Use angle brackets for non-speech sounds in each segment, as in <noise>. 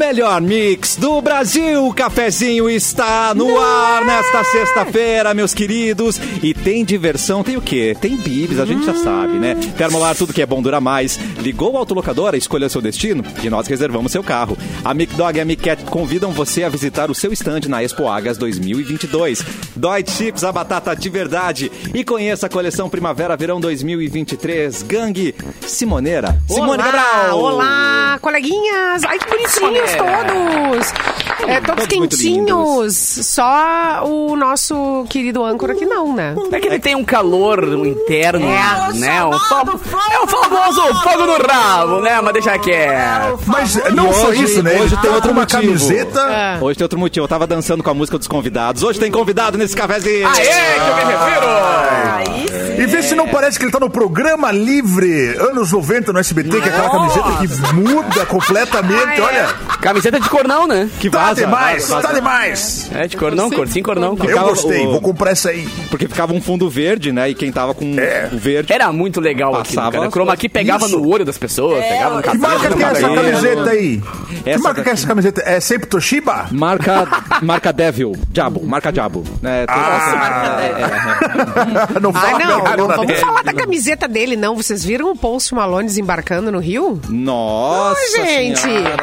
melhor mix do Brasil, o cafezinho está no ar nesta sexta-feira, meus queridos. E tem diversão, tem o quê? Tem bibs, a gente já sabe, né? Termolar, tudo que é bom dura mais. Ligou o autolocadora, escolheu seu destino e nós reservamos seu carro. A Mic Dog e a Mic Cat convidam você a visitar o seu stand na Expo Agas 2022. Dói Chips, a batata de verdade. E conheça a coleção Primavera-Verão 2023. Gangue Simoneira. Simone olá, Cabral. Olá, coleguinhas! Ai, que bonitinhos todos! É, todos Todos quentinhos. Só o nosso querido âncora que não, né? É que ele tem um calor interno, É. né? Um fogo, é o famoso fogo no rabo, né? Mas deixa quieto. Mas não E só hoje- isso, né? hoje tem tá outro com uma motivo. camiseta. É. Hoje tem outro motivo. Eu tava dançando com a música dos convidados. Hoje tem convidado nesse cafezinho. Aê, que eu me refiro! E vê se não parece que ele tá no programa livre, anos 90 no SBT, que é aquela camiseta que muda completamente. Ah, é. Olha, Camiseta de cornão, né? Que tá vaza. demais, vaza, tá demais. É, de cor não, cor sim, cor não. Eu gostei, o- vou comprar essa aí. Porque ficava um fundo verde, né? E quem tava com É. o verde. Era muito legal aqui, Passava cara. as O chroma key pegava Isso. no olho das pessoas, pegava no Que cabelo. marca no que é essa camiseta aí? Que Essa marca que é essa camiseta? É sempre Toshiba? Marca, marca Devil. Diabo. Marca Diabo. É, toda essa- não Ah, fala não, merda, não na vamos falar da camiseta dele, não. Vocês viram o Post Malone desembarcando no Rio? Nossa, Ai, gente. senhora.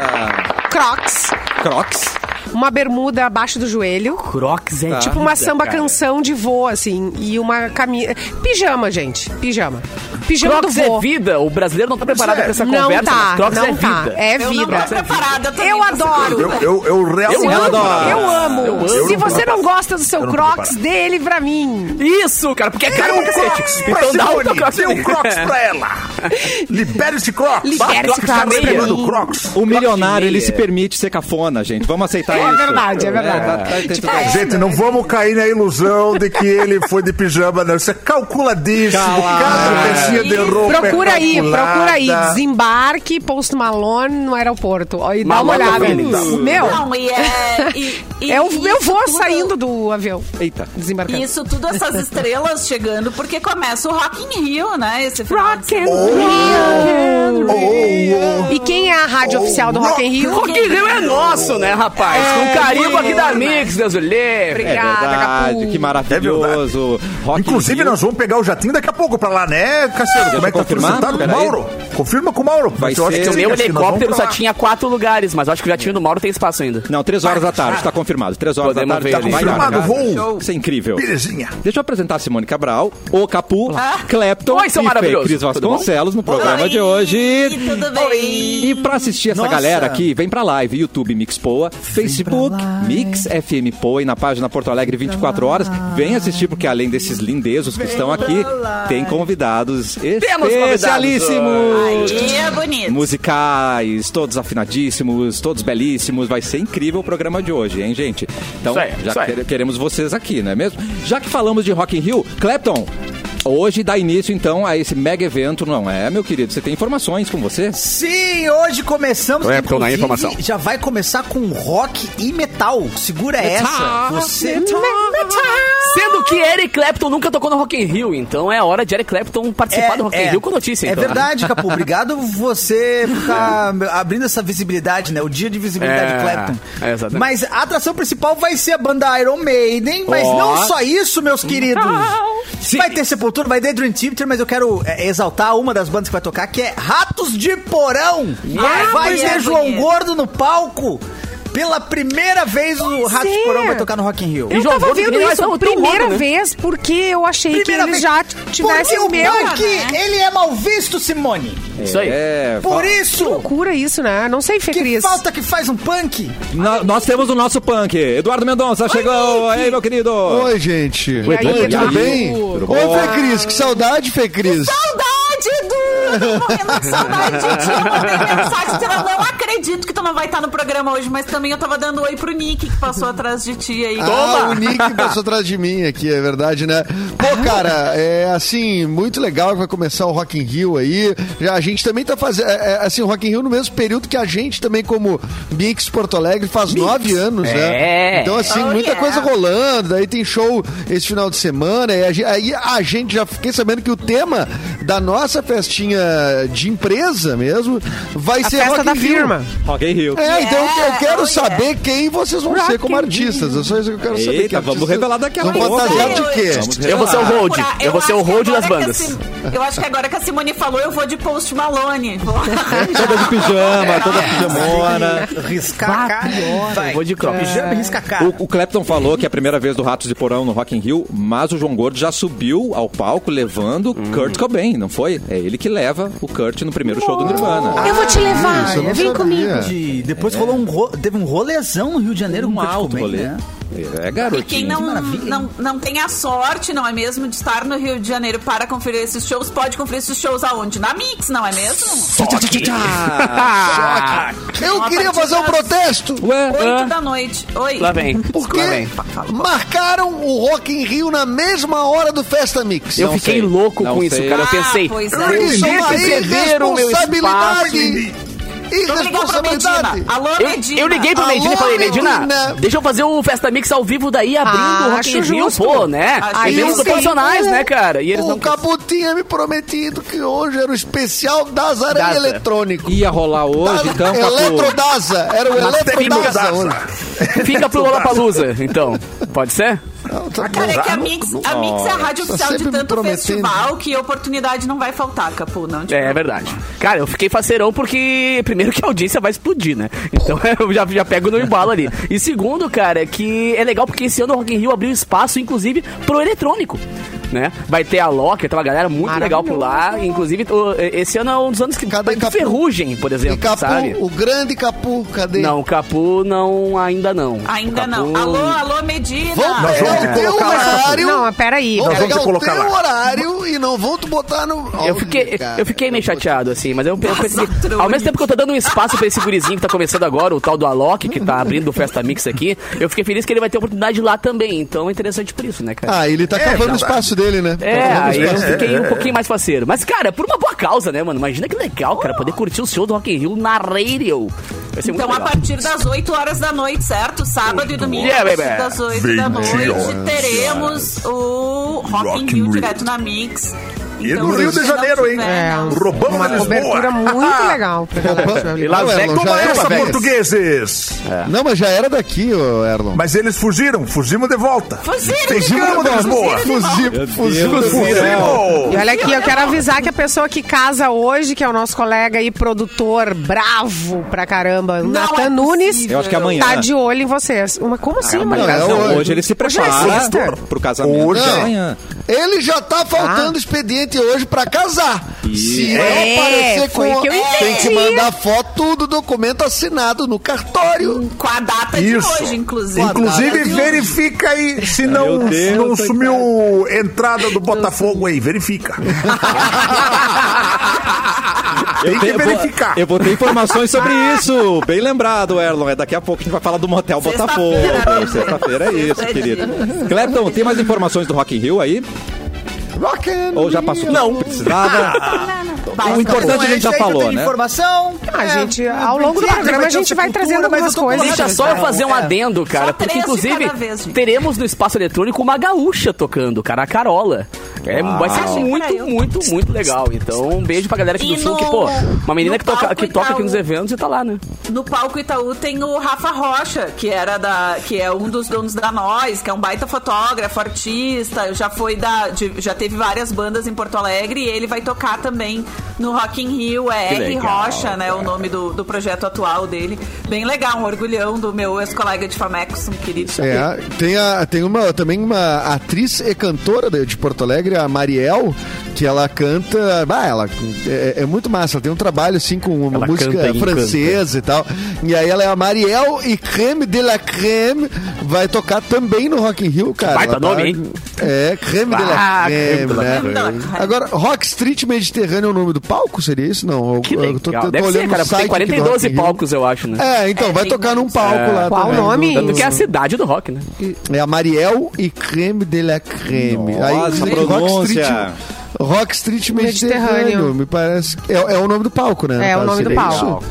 Crocs, Crocs. Uma bermuda abaixo do joelho, Crocs é tipo uma vida, samba cara. canção de voo, assim, e uma camisa... Pijama, gente, pijama. Pijama Crocs do é voo. vida. O brasileiro não tá preparado é. pra essa Não conversa. tá, mas Crocs não é tá. vida. É Eu não vida. tô preparada também. Eu adoro. Eu, eu, eu realmente Eu amo, adoro. eu amo. Eu amo. Se você não gosta do seu Crocs, dê ele pra mim. Isso, cara, porque é caro um pra Crocs cacete. Então dá o Crocs. dê um Crocs pra ela. <laughs> Libere esse Crocs. Libere esse Crocs Crocs. O milionário, ele se permite ser cafona, gente. Vamos aceitar É isso. verdade, é verdade. tá- tá- tudo a ver. Gente, não vamos cair na ilusão de que ele foi de pijama, não. Isso é calculadíssimo. Cada pecinha de roupa é Procura aí, procura aí. Desembarque Post Malone no aeroporto. E dá uma Malone olhada. Fênix. Meu, Não, e é. E, e é o meu voo tudo- saindo do avião. Eita. Desembarcando. Isso tudo, essas estrelas chegando, porque começa o Rock in Rio, né? Esse final de Rock and semana. Rio. E quem é a rádio oficial do Rock in Rio? Rock in Rio é nosso, né, rapaz? Com carimbo aqui da Mix, Deus o livre. É Obrigada, verdade, que maravilhoso. Rock in Inclusive, Rio. nós vamos pegar o jatinho daqui a pouco pra lá, né, Cassiano? Como é que tá tudo confirmar? sentado com o Peraí. Mauro? Confirma com o Mauro. Vai Eu acho ser- que O meu helicóptero só tinha quatro lugares, mas eu acho que o jatinho do Mauro tem espaço ainda. Não, três horas da tarde, tá confirmado. Três horas Podemos da tarde, ver tá Confirmado voo. Isso é incrível. Belezinha. Deixa eu apresentar a Simone Cabral, o Capu, Clapton Oi, seu e. Cris? Vasconcelos no programa Oi, de hoje. Tudo bem? E pra assistir essa Nossa. galera aqui, vem pra live, YouTube Mix Poa, Facebook Mix FM Poa e na página Porto Alegre 24 horas. Vem assistir, porque além desses lindezos que estão aqui, tem convidados convidados especialíssimos. Aí é bonito. Musicais, todos afinadíssimos, todos belíssimos. Vai ser incrível o programa de hoje, hein, gente? Então, Isso aí, já isso aí. quere- queremos vocês aqui, não é mesmo? Já que falamos de Rock in Rio, Clapton, hoje dá início, então, a esse mega evento, não é, meu querido? Você tem informações com você? Sim, hoje começamos. É, porque eu não inclusive, informação. Já vai começar com rock e metal. Segura essa. Você. Sendo que Eric Clapton nunca tocou no Rock in Rio, então é hora de Eric Clapton participar do Rock in Rio com notícia. É então, né? verdade, <laughs> Capu. Obrigado você por estar abrindo essa visibilidade, né? O dia de visibilidade É, de Clapton. é, exatamente. Mas a atração principal vai ser a banda Iron Maiden. Mas Ó. não só isso, meus queridos. Vai ter Sepultura, vai ter Dream Theater, mas eu quero é, exaltar uma das bandas que vai tocar, que é Ratos de Porão. vai bonito. ter João Gordo no palco. Pela primeira vez o Ratos de. Porão vai tocar no Rock in Rio. Eu João tava Gordo, que vendo isso tão primeira gordo, né? vez porque eu achei Primeira que eles vez. já Porque tivessem o meu. punk, ele é mal visto, Simone. Isso aí. É, Por fa- isso, Loucura isso, né? Não sei, Fê que Cris. falta que faz um punk. nó- nós temos o nosso punk. Eduardo Mendonça chegou. Aí, meu querido. Oi, gente. Oi, tudo bem? Tudo Oi? Fê Cris, que saudade, Fê Cris. Saudade, Edu! Tô <laughs> morrendo de saudade de ti. Eu mandei mensagem dizendo, não acredito que tu não vai estar no programa hoje, mas também eu tava dando oi pro Nick, que passou atrás de ti aí. Ah, o Nick passou atrás de mim aqui, é verdade, né? Pô, cara, é assim, muito legal que vai começar o Rock in Rio aí. Já a gente também tá fazendo, é, é, assim, o Rock in Rio no mesmo período que a gente também, como Mix Porto Alegre, faz nove anos, É. né? Então, assim, Oh, muita yeah. coisa rolando, daí tem show esse final de semana, e a, aí a gente já fiquei sabendo que o tema da nossa festinha festinha de empresa mesmo, vai A ser festa Rock da in Rio. firma. Rock in Rio. É, então eu- eu quero oh, saber quem vocês vão ser como artistas. É só isso que eu quero saber. Eita, que vamos revelar daqui a vão pouco. fantasiar de Eu- quê? Eu vou ser o hold. Eu vou ser o acho que hold das agora que a bandas. Eu acho que agora que a Simone falou, eu vou de Post Malone. Vou- <laughs> Toda de pijama, toda pijamona. Riscar a cara. Vou de cropped. Pijama risca a cara. O, o Clapton falou que é a primeira vez do Ratos de Porão no Rock in Rio, mas o João Gordo já subiu ao palco levando Kurt Cobain, não foi? É ele que leva o Kurt no primeiro show do Nirvana. Eu vou te levar. Isso, eu não Vem sabia. comigo. De- depois rolou um ro... teve um rolezão no Rio de Janeiro Um com o Kurt alto Cobain, rolê. né? É E garotinho. quem não, maravilha, hein? não, não tem a sorte, não é mesmo, de estar no Rio de Janeiro para conferir esses shows, pode conferir esses shows aonde? Na Mix, não é mesmo? Ah, Eu Uma queria fazer um protesto. Ué, Oito da noite. Oi. Lá vem. Porque Lá vem. marcaram o Rock in Rio na mesma hora do Festa Mix. Eu Não fiquei sei. louco Não com isso, sei. cara. Eu Ah, pensei, pois é. Isso é perderam o meu espaço. Irresponsabilidade. Eu, Medina. eu liguei pro Alô, Medina e falei, Medina, Medina. deixa eu fazer o Festa Mix ao vivo daí, abrindo Ah, o Rock in Rio, pô, né? Acho Eventos justo. proporcionais, O- né, cara? E eles o não... Capu tinha me prometido que hoje era o especial das areias Daza. eletrônico. ia rolar hoje, então, Capu. Eletrodaza. Era o Eletrodaza. Fica pro Lollapalooza, <laughs> então. Pode ser? Cara, é que a Mix, a Mix é a rádio Tá oficial de tanto festival que oportunidade não vai faltar, Capu. Não te É, é verdade. Cara, eu fiquei faceirão porque, primeiro, que a audiência vai explodir, né? Então <laughs> eu já, já pego no embalo ali. E segundo, cara, que é legal porque esse ano o Rock in Rio abriu espaço, inclusive, pro eletrônico. Né? Vai ter a Loki, tem uma galera muito legal por lá. Inclusive, esse ano é um dos anos que Cadê ter Capu? ferrugem, por E exemplo, Capu, sabe? o grande Capu, cadê? Não, o Capu não, ainda não. Ainda O não. Capu- Alô, alô, Medina. Vamos Nós pegar vamos o teu colocar- horário. Não, mas peraí. Vamos Nós vamos pegar o colocar teu lá. horário e não vão te botar no... Eu fiquei, eu fiquei meio chateado, assim, mas eu, eu pensei ao mesmo tempo que eu tô dando um espaço pra esse gurizinho que tá começando agora, o tal do Alok, que tá abrindo o Festa Mix aqui, eu fiquei feliz que ele vai ter oportunidade lá também, então é interessante por isso, né, cara? Ah, ele tá cavando o espaço dele, né? É, aí eu fiquei um pouquinho mais faceiro. Mas, cara, por uma boa causa, né, mano? Imagina que legal, cara, poder curtir o show do Rock in Rio na radio. Vai ser muito Então, a legal. partir das 8 horas da noite, certo? Sábado e domingo, Yeah, a partir baby. das 8 da 20 noite, teremos o Rock, in Rio. direto na Mix. E Então, no Rio de Janeiro, hein? É, Roubamos uma Lisboa. cobertura muito legal. pra <laughs> galera. E Las Não, Erlon, Toma era essa, Vegas. portugueses! Não, mas já era daqui, ô Erlon. Mas eles fugiram, fugimos de volta. Fugiram de Fugimos de Lisboa. Fugimos, fugimos. Fugimos! E olha aqui, eu quero avisar que a pessoa que casa hoje, que é o nosso colega e produtor bravo pra caramba, Não Nathan é Nunes. Eu acho que amanhã. tá de olho em vocês. Uma, como assim, amanhã? é não, hoje. hoje ele se Hoje é prepara sexta. pro casamento Hoje é. Ele já tá faltando Ah. Expediente hoje pra casar. Se não É, aparecer com... que eu Tem que mandar foto do documento assinado no cartório. Com a data Isso. de hoje, inclusive. Inclusive, verifica aí se não, Deus, não sumiu entrada do Botafogo aí. Verifica. <laughs> Tem que Eu vou- verificar. Eu vou ter informações sobre isso. Bem lembrado, Erlon. É daqui a pouco a gente vai falar do Motel Botafogo. Sexta-feira, né? Sexta-feira é isso, querido. Clepton, tem mais informações do Rock in Rio aí? Ou já passou? Não. Precisava? <laughs> O importante a gente já falou, né? informação. A É, gente, ao longo do programa, a gente vai trazendo algumas coisas. Deixa só eu fazer um É. adendo, cara, porque inclusive teremos no espaço eletrônico uma gaúcha tocando, cara, a Carola. É, vai ser muito, muito, muito legal. Então, um beijo pra galera aqui do E sul, no- que, pô, uma menina que toca, que toca aqui nos eventos e tá lá, né? No palco Itaú tem o Rafa Rocha, que era da, que é um dos donos da Nós, que é um baita fotógrafo, artista, já foi da, de- já teve várias bandas em Porto Alegre e ele vai tocar também no Rock in Rio, é Que R legal, Rocha, né, o nome do, do projeto atual dele. Bem legal, um orgulhão do meu ex-colega de Famex, um querido. É, tem, a, tem uma, também uma atriz e cantora de Porto Alegre, a Mariel, que ela canta. Bah, ela é, é muito massa. Ela tem um trabalho assim com uma Ela música canta francesa e tal. E aí ela é a Mariel e Creme de la Creme vai tocar também no Rock in Rio, cara. Ela tá- nome, hein? É, Creme de la Ah, Creme, de la né? Creme. Agora, Rock Street Mediterrâneo é o nome do palco? Seria isso? Não. Eu- Que eu tô- tô Deve ser, cara, tem site aqui do 42 Rock in Rio. palcos, eu acho, né? É, então, É, vai tocar num palco lá Qual o nome? Tanto que é a cidade do rock, né? É a Mariel e Creme de la Creme. Nossa, Aí. Rock Street, Rock Street Mediterrâneo, Mediterrâneo. me parece. É, é o nome do palco, né? É o nome do palco.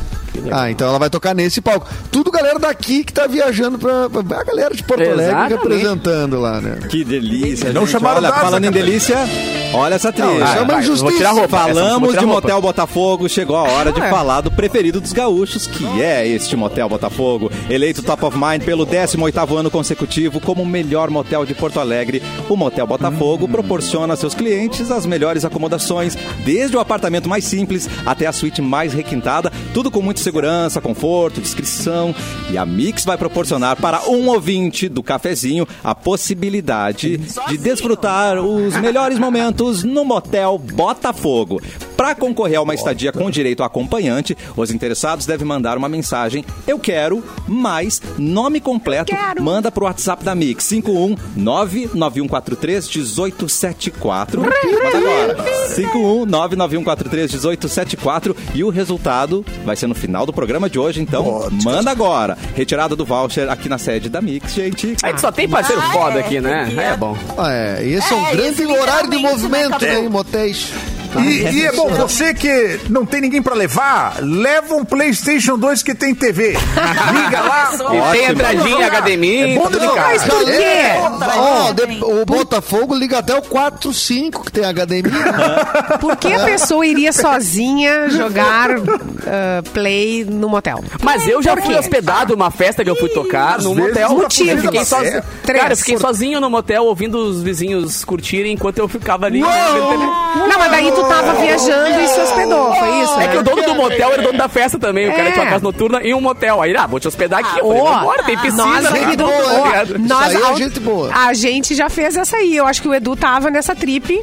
Ah, então ela vai tocar nesse palco. Tudo galera daqui que tá viajando pra. pra- a galera de Porto Alegre representando lá, né? Que delícia. Não gente. chamaram Olha, falando em delícia, olha essa trilha. Não, chama vai, injustiça. vou tirar a roupa. Falamos tirar de roupa. Motel Botafogo, chegou a hora de Ah. falar do preferido dos gaúchos, que é este Motel Botafogo. Eleito Top of Mind pelo 18º ano consecutivo como o melhor motel de Porto Alegre, o Motel Botafogo proporciona a seus clientes as melhores acomodações, desde o apartamento mais simples até a suíte mais requintada, tudo com muita segurança, conforto, discrição. E a Mix vai proporcionar para um ouvinte do cafezinho a possibilidade de desfrutar os melhores momentos no Motel Botafogo. Para concorrer a uma estadia com direito a acompanhante, os interessados devem mandar uma mensagem Eu quero, mais nome completo, quero. manda pro WhatsApp da Mix 5199143 1874. Manda agora. 5199143 1874 e o resultado vai ser no final do programa de hoje, então manda agora. Retirada do voucher aqui na sede da Mix, gente. A gente só tem parceiro Ah, foda é, aqui, né? queria. É bom. É. Esse é, um É, grande esse horário de movimento, né, né, Cabelo? em motéis. E, e é bom, você que não tem ninguém pra levar, leva um PlayStation 2 que tem TV. Liga lá. <laughs> E tem entradinha, HDMI, É bom de casa. Por quê? É, ó, de- o Botafogo liga até o 4.5, que tem HDMI. né? <laughs> Por que a pessoa iria sozinha jogar ah, play no motel? Mas eu já fui hospedado numa festa que eu fui tocar no motel. tá Motivo. Eu fiquei sozinho. Cara, eu fiquei sozinho no motel ouvindo os vizinhos curtirem enquanto eu ficava ali. Não, mas daí tu tava viajando e se hospedou, foi isso? É né? que o dono do motel era o dono da festa também. O cara É. tinha uma casa noturna e um motel. Aí, ah, vou te hospedar aqui. Eu falei, Ó, vambora, tem piscina. nós né? aqui do, boa, ó, ligado? nós, Isso aí é gente boa. A gente já fez essa aí. Eu acho que o Edu tava nessa trip.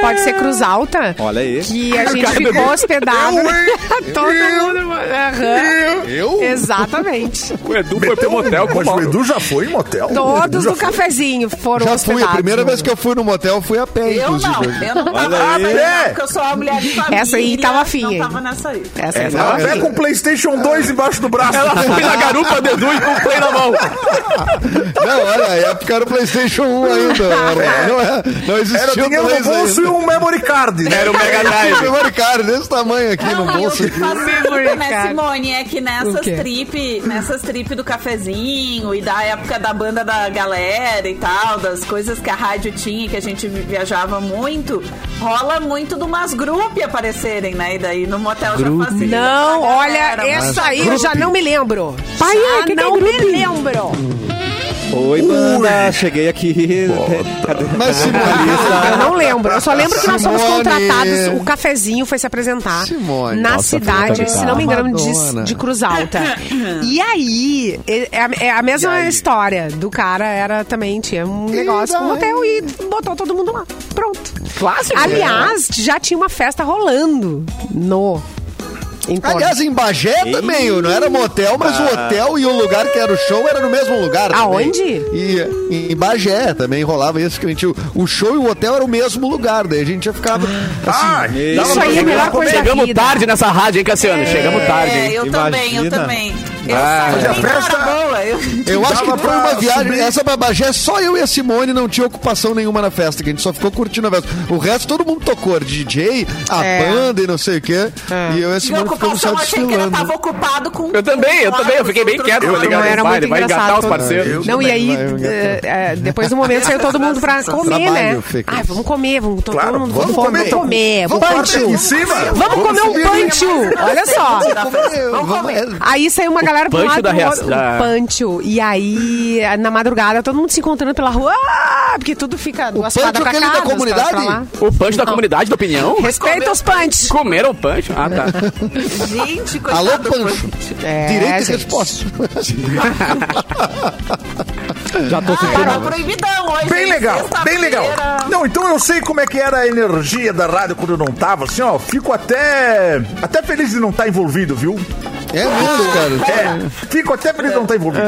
Pode ser Cruz Alta. Olha aí. Que a gente cara do ficou Edu. hospedado. <laughs> Todo mundo. Aham. Eu? Exatamente. O Edu foi pro motel com Mas o o Mauro. Edu já foi em motel? Todos Edu do foi. cafezinho foram Já hospedados. fui, a primeira no- vez que eu fui no motel fui a pé, Eu inclusive. não, eu não Olha aí. mas É. não, porque eu sou uma mulher de família. Essa aí tava afim, hein? Não tava nessa aí. Essa aí É, tava não, Até com o PlayStation 2 embaixo do braço. Ela foi na garupa do Edu e com o play na mão. <laughs> Não, olha, é época era o PlayStation 1 ainda. Era, <laughs> não, é, não Era existia o dinheiro no bolso e ainda. um memory card. né? Era o Mega Drive. memory card desse tamanho aqui no Não, e o bolso. que Aqui. faz sentido, né. Simone, é que O nessas quê? trip, nessas trip do cafezinho e da época da banda da galera e tal, das coisas que a rádio tinha, que a gente vi- viajava muito, rola muito de umas grupos aparecerem, né? E daí no motel já facilita. Não, olha, essa mas- aí eu já não me lembro. Pai, já que que é não me grupo? lembro. Oi, banda, cheguei aqui. Cadê? Mas Simone, Eu não lembro. Eu só lembro que nós fomos Simone. contratados. O cafezinho foi se apresentar Simone. na Nossa, cidade, se não me engano, de, de Cruz Alta. E aí, é a, é a mesma história do cara. Era também, tinha um negócio com um daí? hotel e botou todo mundo lá. Pronto. Clássico. Aliás, já tinha uma festa rolando no. Em torno. Aliás, em Bagé também, não era motel, mas o hotel e o lugar que era o show era no mesmo lugar. também. Aonde? E em Bagé também rolava isso, que a gente, o show e o hotel era o mesmo lugar, daí a gente já ficava Ah, assim. Isso aí é a melhor coisa Chegamos vida. tarde nessa rádio, hein, Cassiano? Chegamos tarde, É, hein? eu também, eu Imagina. também. Eu Ah, a festa- boa. Eu... <laughs> Eu acho que foi uma viagem, subir. essa pra Bagé, só eu e a Simone não tinha ocupação nenhuma na festa, que a gente só ficou curtindo a festa. O resto todo mundo tocou, DJ, a É. banda e não sei o quê. E eu e a Simone ficamos só ocupação, achei que ele tava ocupado com... Eu também, eu também, eu fiquei bem quieto, Eu tá ligado? Era Vai, muito ele vai engatar engraçado. os parceiros. Não, e aí, eh, eh, depois do momento saiu todo mundo pra comer, né? Ai, vamos comer, vamos, todo mundo, vamos vamos comer. comer, comer, Vamos vamos partir em cima. Vamos comer um pancho, olha só. Vamos comer. Aí saiu uma galera pro lado do pancho. E aí, na madrugada, todo mundo se encontrando pela rua. Ah, porque tudo fica duas pancho quadras pra cá, da comunidade? O punch da comunidade da opinião? Respeita os punch. Comeram o punch? Ah, tá. <laughs> Gente, coitado Alô, Pancho. É, Direito e resposta. <laughs> Já tô Ah, sentindo. era proibidão hoje. Bem legal, bem legal. Não, então eu sei como é que era a energia da rádio quando eu não tava, assim, ó. Fico até. Até feliz de não estar envolvido, viu? É mesmo, cara. É, fico até feliz de não estar envolvido.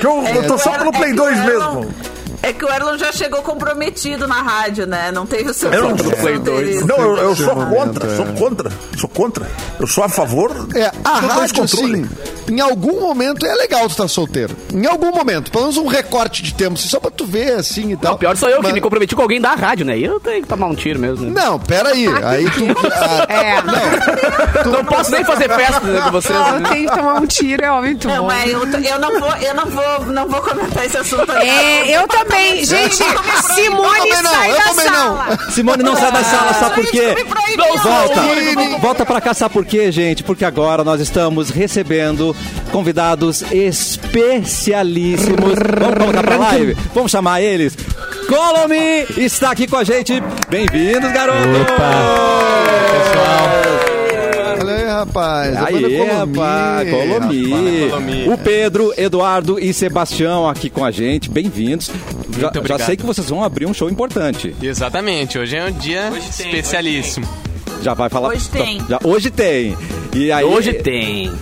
Que eu, eu tô só pelo É Play que 2 o Erlon- mesmo. É que o Erlon já chegou comprometido na rádio, né? Não teve o seu Eu não de solteirice. Não, eu, eu sou momento, contra, é. sou contra, sou contra. Eu sou a favor É, a rádio, assim, em algum momento é legal tu estar solteiro. Em algum momento, pelo menos um recorte de tempo, assim, só pra tu ver, assim e tal. Não, pior sou eu que Mas- me comprometi com alguém da rádio, né? E eu tenho que tomar um tiro mesmo. Né? Não, peraí. Aí tu. <laughs> ah, É, Não posso nem fazer festa né, com vocês. eu né? tenho que tomar um tiro, é muito Não, bom. mas eu, eu não vou, eu não vou, não vou comentar esse assunto. É, eu também. Gente, Simone não, sai eu da também não. sala. Simone não sai da sala, sabe por quê? Volta, volta pra cá, sabe por quê, gente? Porque agora nós estamos recebendo convidados especialíssimos. Vamos colocar pra live? Vamos chamar eles? Colomi está aqui com a gente. Bem-vindos, garotos! Olha aí, rapaz. Aí, rapaz, Colomi. O Pedro, Eduardo e Sebastião aqui com a gente. Bem-vindos. Já, já sei que vocês vão abrir um show importante. Exatamente, hoje é um dia especialíssimo. Já vai falar. Hoje tem. Já, hoje tem. E aí, Hoje tem.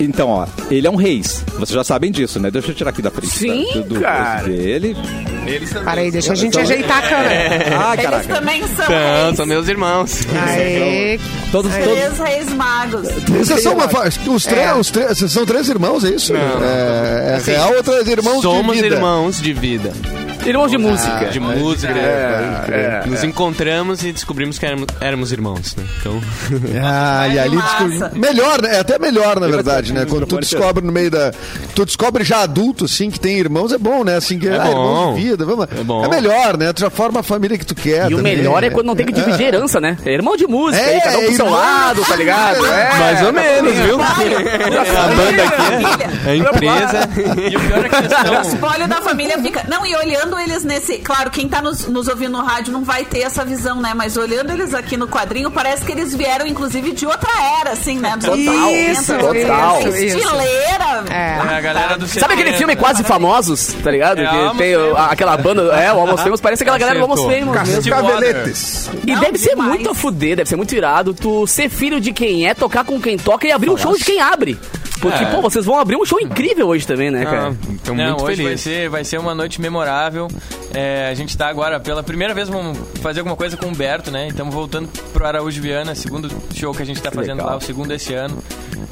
Então, ó, ele é um reis. Vocês já sabem disso, né? Deixa eu tirar aqui da frente. Sim, tá? do, do cara. dele. Eles também. Peraí, deixa a gente ajeitar a câmera. Ah, Eles caraca. também são São, reis, são meus irmãos. Aê, Todos, todos, três reis magos. Vocês são, uma, os três, É. os três, são três irmãos, é isso? Não. É, é real ou três irmãos Somos de vida? irmãos de vida. Irmãos de música. De música. é, Nos encontramos e descobrimos que éramos, éramos irmãos, né? Então, <laughs> Ah, e ali descobri... Melhor, né? É até melhor, na verdade, né? Quando tu descobre no meio da. Tu descobre já adulto, assim, que tem irmãos, é bom, né? Assim, que É ah, irmãos de vida. Vamos... É bom. melhor, né? Tu já forma a família que tu quer. E o também. melhor é quando não tem que dividir herança, né? É irmão de música, É, aí cada um pro seu lado, tá ligado? É. mais ou menos, viu? A banda aqui, a empresa. E o pior é que eles <laughs> O estão. espólio da família fica. Não, e olhando eles nesse. Claro, quem tá nos, nos ouvindo no rádio não vai ter essa visão, né? Mas olhando eles aqui no quadrinho, parece que eles vieram, inclusive, de outra era, assim, né? Dos Total, 80, isso, total. isso. Estileira. É. É a galera do Sabe aquele 70, filme né? Quase Famosos, tá ligado? É, que tem o- aquela banda, é, o Almost Famous, parece aquela galera do Almost Acertou. Famous. Cascaveletes. E Não, deve ser demais. muito a fuder, deve ser muito irado tu ser filho de quem é, tocar com quem toca e abrir um show de quem abre. Porque, É. pô, vocês vão abrir um show incrível hoje também, né, cara? Ah, então, Não, muito hoje vai feliz. ser, vai ser uma noite memorável. É, a gente tá agora, pela primeira vez, vamos fazer alguma coisa com o Humberto, né? Estamos voltando pro Araújo Viana, segundo show que a gente tá fazendo legal. lá, o segundo esse ano.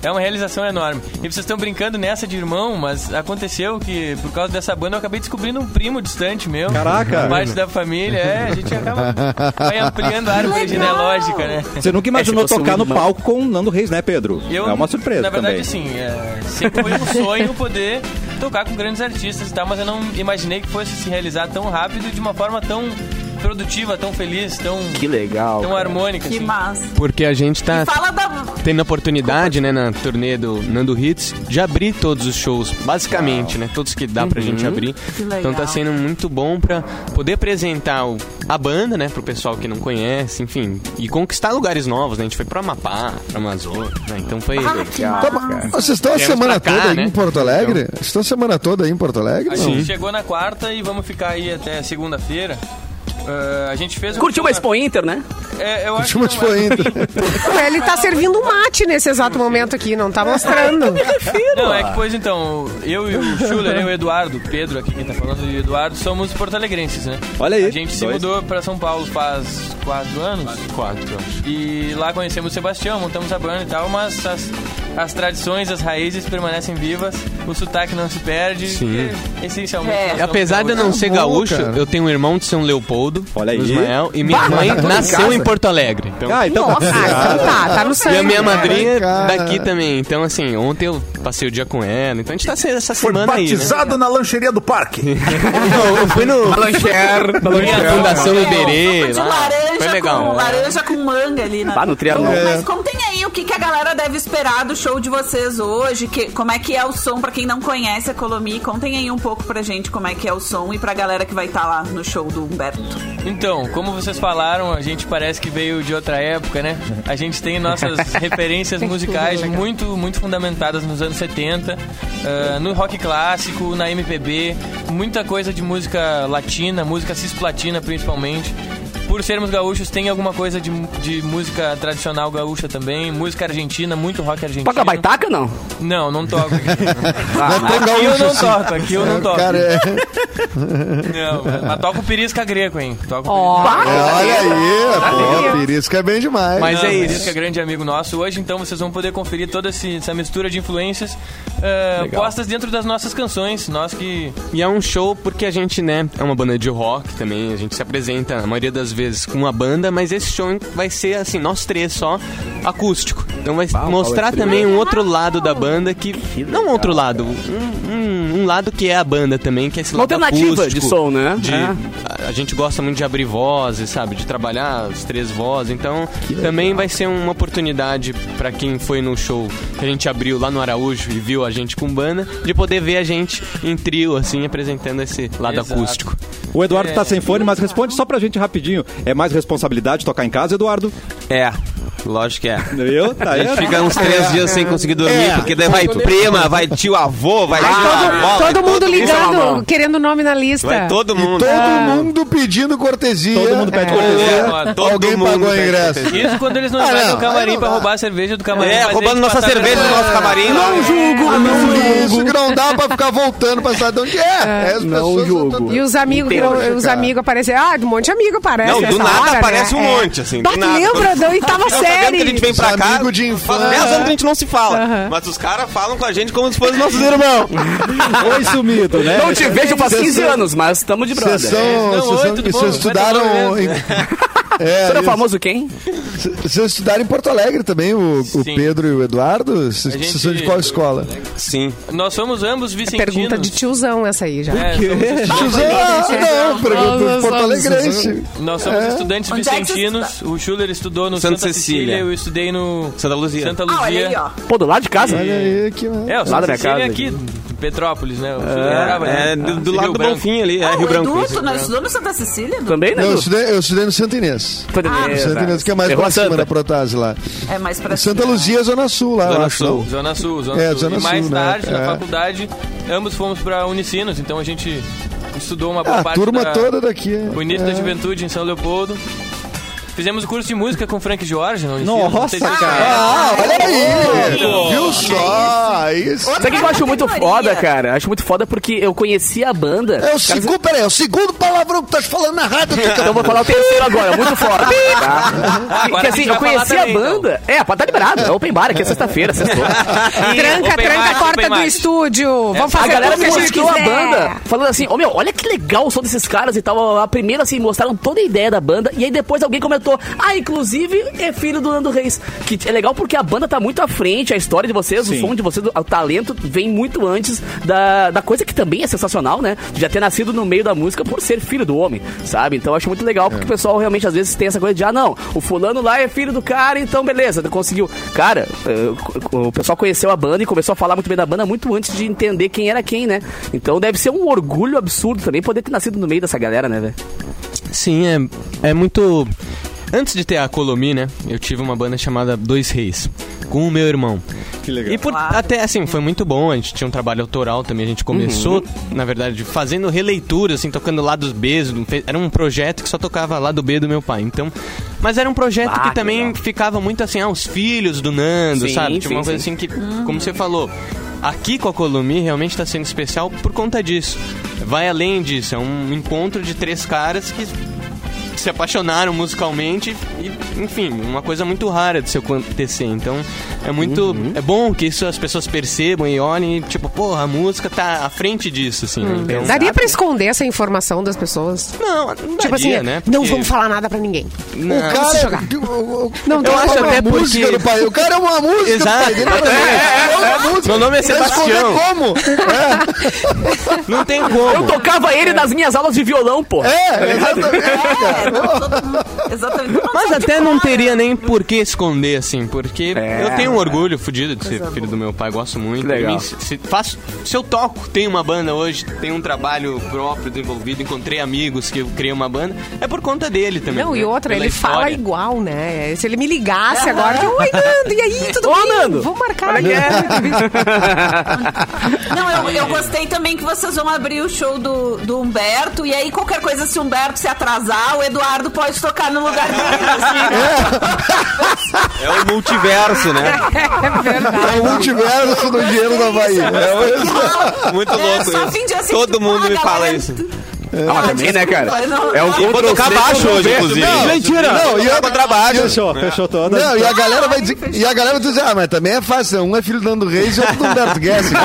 É uma realização enorme. E vocês estão brincando nessa de irmão, mas aconteceu que, por causa dessa banda, eu acabei descobrindo um primo distante meu. Caraca. Parte da família, é, a gente acaba <laughs> vai ampliando a árvore genealógica, né? Você nunca imaginou É, tocar um no irmão. palco com o Nando Reis, né, Pedro? Eu, é uma surpresa Na verdade, também. assim, é, sempre foi um sonho poder tocar com grandes artistas e tal, mas eu não imaginei que fosse se realizar tão rápido e de uma forma tão produtiva, tão feliz, tão, Que legal. tão cara. harmônica. Que assim. massa. Porque a gente tá Fala da. tendo a oportunidade, né, na turnê do Nando Hits, de abrir todos os shows, basicamente, né? Todos que dá pra gente abrir. legal. Então tá sendo muito bom pra poder apresentar o- a banda, né, pro pessoal que não conhece, enfim, e conquistar lugares novos, né? A gente foi pro Amapá, pro Amazonas, né? Então foi Ah, que Tá, massa. mas Vocês estão a semana pra cá, toda aí né? em Porto Alegre? Vocês estão a semana toda aí em Porto Alegre? A gente chegou na quarta e vamos ficar aí até segunda-feira. Ah, a gente fez Curtiu uma Expo Inter, né? É, eu que de não é- ainda. <laughs> Ele tá servindo mate nesse exato momento aqui, não tá mostrando. <laughs> Não, é que, pois então, eu e o Schuller, eu e o Eduardo, o Pedro aqui, quem tá falando, e o Eduardo, somos porto-alegrenses, né? Olha aí, A gente se dois. mudou pra São Paulo faz quatro anos. quatro. E lá conhecemos o Sebastião, montamos a banda e tal, mas as, as tradições, as raízes permanecem vivas, o sotaque não se perde. Sim. essencialmente. É. nós E somos apesar de eu não ser gaúcho, cara. eu tenho um irmão de São Leopoldo, Olha aí. Ismael, e minha mãe nasceu em Porto Alegre. Então, Ah, então. Nossa, ah, então tá, tá no sangue. e a minha madrinha cara. daqui também. Então, assim, ontem eu passei o dia com ela. Então a gente tá sendo essa Foi semana aí, né? batizado na lancheria do parque. <laughs> Não, eu fui no Lancher, Fundação É, Iberê. de lá. laranja Foi legal. com laranja com manga ali na. Lá no Trianon. Mas contem aí o que, que a galera deve esperar do show de vocês hoje, que, como é que é o som pra quem não conhece a Colomi, contem aí um pouco pra gente como é que é o som e pra galera que vai estar lá no show do Humberto. Então, como vocês falaram, a gente parece que veio de outra época, né? A gente tem nossas <laughs> referências musicais muito, muito fundamentadas nos anos 70, ah, no rock clássico, na MPB, muita coisa de música latina, música cisplatina principalmente. Por sermos gaúchos, tem alguma coisa de, de música tradicional gaúcha também, música argentina, muito rock argentino. Toca baitaca não? Não, não toco. <laughs> Não tem aqui eu gaúcho não assim. toco, aqui eu não toco. Cara, é, Não, mas toco pirisca greco, hein? Toco é, olha aí, pô, Pirisca é bem demais. Mas Não, é o isso. Pirisca é grande amigo nosso hoje, então vocês vão poder conferir toda esse- essa mistura de influências eh, postas dentro das nossas canções. Nós que. E é um show porque a gente, né, é uma banda de rock também, a gente se apresenta a maioria das vezes com uma banda, mas esse show vai ser assim, nós três só, acústico. Então vai mostrar também um outro lado da banda que. não um outro lado, um, um- um lado que é a banda também, que é esse Uma lado alternativa acústico, de som, né? de- É. a, a gente gosta muito de abrir vozes, sabe? De trabalhar as três vozes. Então também vai ser uma oportunidade pra quem foi no show que a gente abriu lá no Araújo e viu a gente com banda, de poder ver a gente em trio, assim, apresentando esse lado Exato. acústico. O Eduardo tá sem fone, mas responde só pra gente rapidinho. É mais responsabilidade tocar em casa, Eduardo? É, lógico que é. Eu? Tá A aí? gente fica uns três dias sem conseguir dormir, É. porque daí vai prima, vai tio avô, vai tio avó, vai Todo mundo isso é ligando, normal. querendo nome na lista. Vai todo E mundo. todo mundo pedindo cortesia. Todo mundo pede É, cortesia. Todo Alguém mundo pagou o ingresso. cortesia. Isso quando eles não Ah, invaem não, o camarim não pra roubar a cerveja do camarim. É, roubando nossa cerveja do nosso camarim. Não julgo, não Isso que não dá pra ficar voltando pra saber de onde é. As Não pessoas julgo. E os amigos, os amigos aparecem. Ah, um monte de amigo aparece. Não, do nada aparece né? um É. monte, assim, lembra da oitava Não, <laughs> sabendo série? que a gente vem pra cá, de faz infância. 10 anos que a gente não se fala. Mas os caras falam com a gente como se fossem nossos irmãos. <laughs> Oi, sumido, né? Não te vejo faz 15 Sessão- anos, mas estamos de brother. Vocês são, Não, vocês oi, são- tudo bom? vocês estudaram <laughs> Em, Você é, é isso. famoso quem? vocês estudaram em Porto Alegre também, o, o. Pedro e o Eduardo? Vocês são de qual escola? Sim. Nós somos ambos vicentinos. Pergunta de tiozão essa aí já. É, José, ah, não, pergunta de Porto Alegrense. nós somos É. estudantes Onde é vicentinos. O Schuller estudou no Santa Santa, Cecília. Cecília. Eu estudei no Santa Luzia. Santa Ah, olha aí, Luzia. ó. Pô, do lado de casa? Olha aí, que massa. É, o Santa da minha Cecília é casa, aqui, de Petrópolis, né? É, ali. do, do Rio lado do Branco. Bonfim ali, é Ah, Rio Branco. Edu, isso. tu não estudou no Santa Cecília? Edu? Também, né? Não, eu Edu? estudei, eu estudei no Santa Inês. Beleza. Santa Inês, que é mais Errou pra a cima Santa. da Protase lá. É mais pra Santa cima. Luzia, Zona Sul lá, eu Zona acho. Sul. não? Zona Sul, Zona É, Sul. Zona e mais Sul, né? tarde, na É. faculdade, ambos fomos pra Unicinos. Então a gente estudou uma boa Ah, a parte turma da, toda daqui. é. o início É. da juventude em São Leopoldo. Fizemos o curso de música com o Frank Jorge. Não, não Nossa, você cara. Ah, olha aí! Viu só? Isso. Sabe o que eu acho muito foda, cara? Acho muito foda porque eu conheci a banda. É o segundo, peraí, é o segundo palavrão que tu tá falando na rádio. Então eu vou falar o terceiro agora, muito <laughs> foda. Tá? Que a assim, eu conheci a também, então. banda. É, pode tá liberado. É open bar aqui, é sexta-feira, <laughs> sextou. Tranca, tranca a porta do estúdio. Vamos A fazer galera tudo me a mostrou a banda, falando assim, ô meu, olha que legal o som desses caras e tal. A primeira, assim, mostraram toda a ideia da banda. E aí depois alguém comentou, ah, inclusive é filho do Nando Reis. Que é legal porque a banda tá muito à frente, a história de vocês, Sim. o som de vocês, o talento vem muito antes da, da coisa que também é sensacional, né? De já ter nascido no meio da música por ser filho do homem, sabe? Então eu acho muito legal porque o pessoal realmente às vezes tem essa coisa de, ah, não, o fulano lá é filho do cara, então beleza, conseguiu. Cara, eh, o pessoal conheceu a banda e começou a falar muito bem da banda muito antes de entender quem era quem, né? Então deve ser um orgulho absurdo também poder ter nascido no meio dessa galera, né, velho? Sim, é, é muito. Antes de ter a Colomi, né? Eu tive uma banda chamada Dois Reis, com o meu irmão. Que legal. E por, até assim, foi muito bom. A gente tinha um trabalho autoral também. A gente começou, na verdade, fazendo releituras, assim, tocando lados B. Era um projeto que só tocava lado B do meu pai. Então. Mas era um projeto Ah, que que também legal. ficava muito assim, ah, os filhos do Nando, Sim, sabe? Tipo, sim, uma coisa sim. assim que, como você falou. Aqui com a Columi realmente está sendo especial por conta disso. Vai além disso, é um encontro de três caras que se apaixonaram musicalmente e, enfim, uma coisa muito rara de se acontecer. Então, é muito. É bom que isso as pessoas percebam e olhem e, tipo, porra, a música tá à frente disso, assim. né? Então, Daria pra esconder essa informação das pessoas? Não, não Tipo assim, daria, né? não Porque- vamos falar nada pra ninguém. Não. O se cara, jogar. o- Não, cara acho é até música porque- do pai. O cara é uma música Exato, pai. É uma música. Meu nome é Sebastião. como? Não tem Eu como. tocava ele nas minhas aulas de violão, pô. É, exatamente. É, <laughs> exatamente. Mas até não teria nem por que esconder, assim, porque É, eu tenho um orgulho fudido de ser filho do meu pai, gosto muito. Legal. Mim, se, se faço, se eu toco, tenho uma banda hoje, tenho um trabalho próprio desenvolvido, encontrei amigos que eu criei uma banda, é por conta dele também. Não, e né? outra, Pela ele fala história. igual, né? Se ele me ligasse agora, que, oi, Nando, e aí, tudo Ô, bem? Nando, Vamos marcar. olha que é. Não, eu, eu gostei também que vocês vão abrir o show do, do Humberto. E aí, qualquer coisa, se o Humberto se atrasar, o Eduardo pode tocar no lugar dele. assim. É o multiverso, né? É verdade. É o multiverso do dinheiro da Bahia. É muito É, louco só isso. assim, Todo mundo me fala galera, Ah, mas também, né, cara? É um E vou tocar baixo hoje, inclusive. Não, mentira. Não, e a, contrabaixo. Fechou, fechou toda. não, e a galera vai dizer, e a galera vai dizer, ah, mas também é fácil, um é filho do Nando Reis e outro do Humberto Guess. <laughs>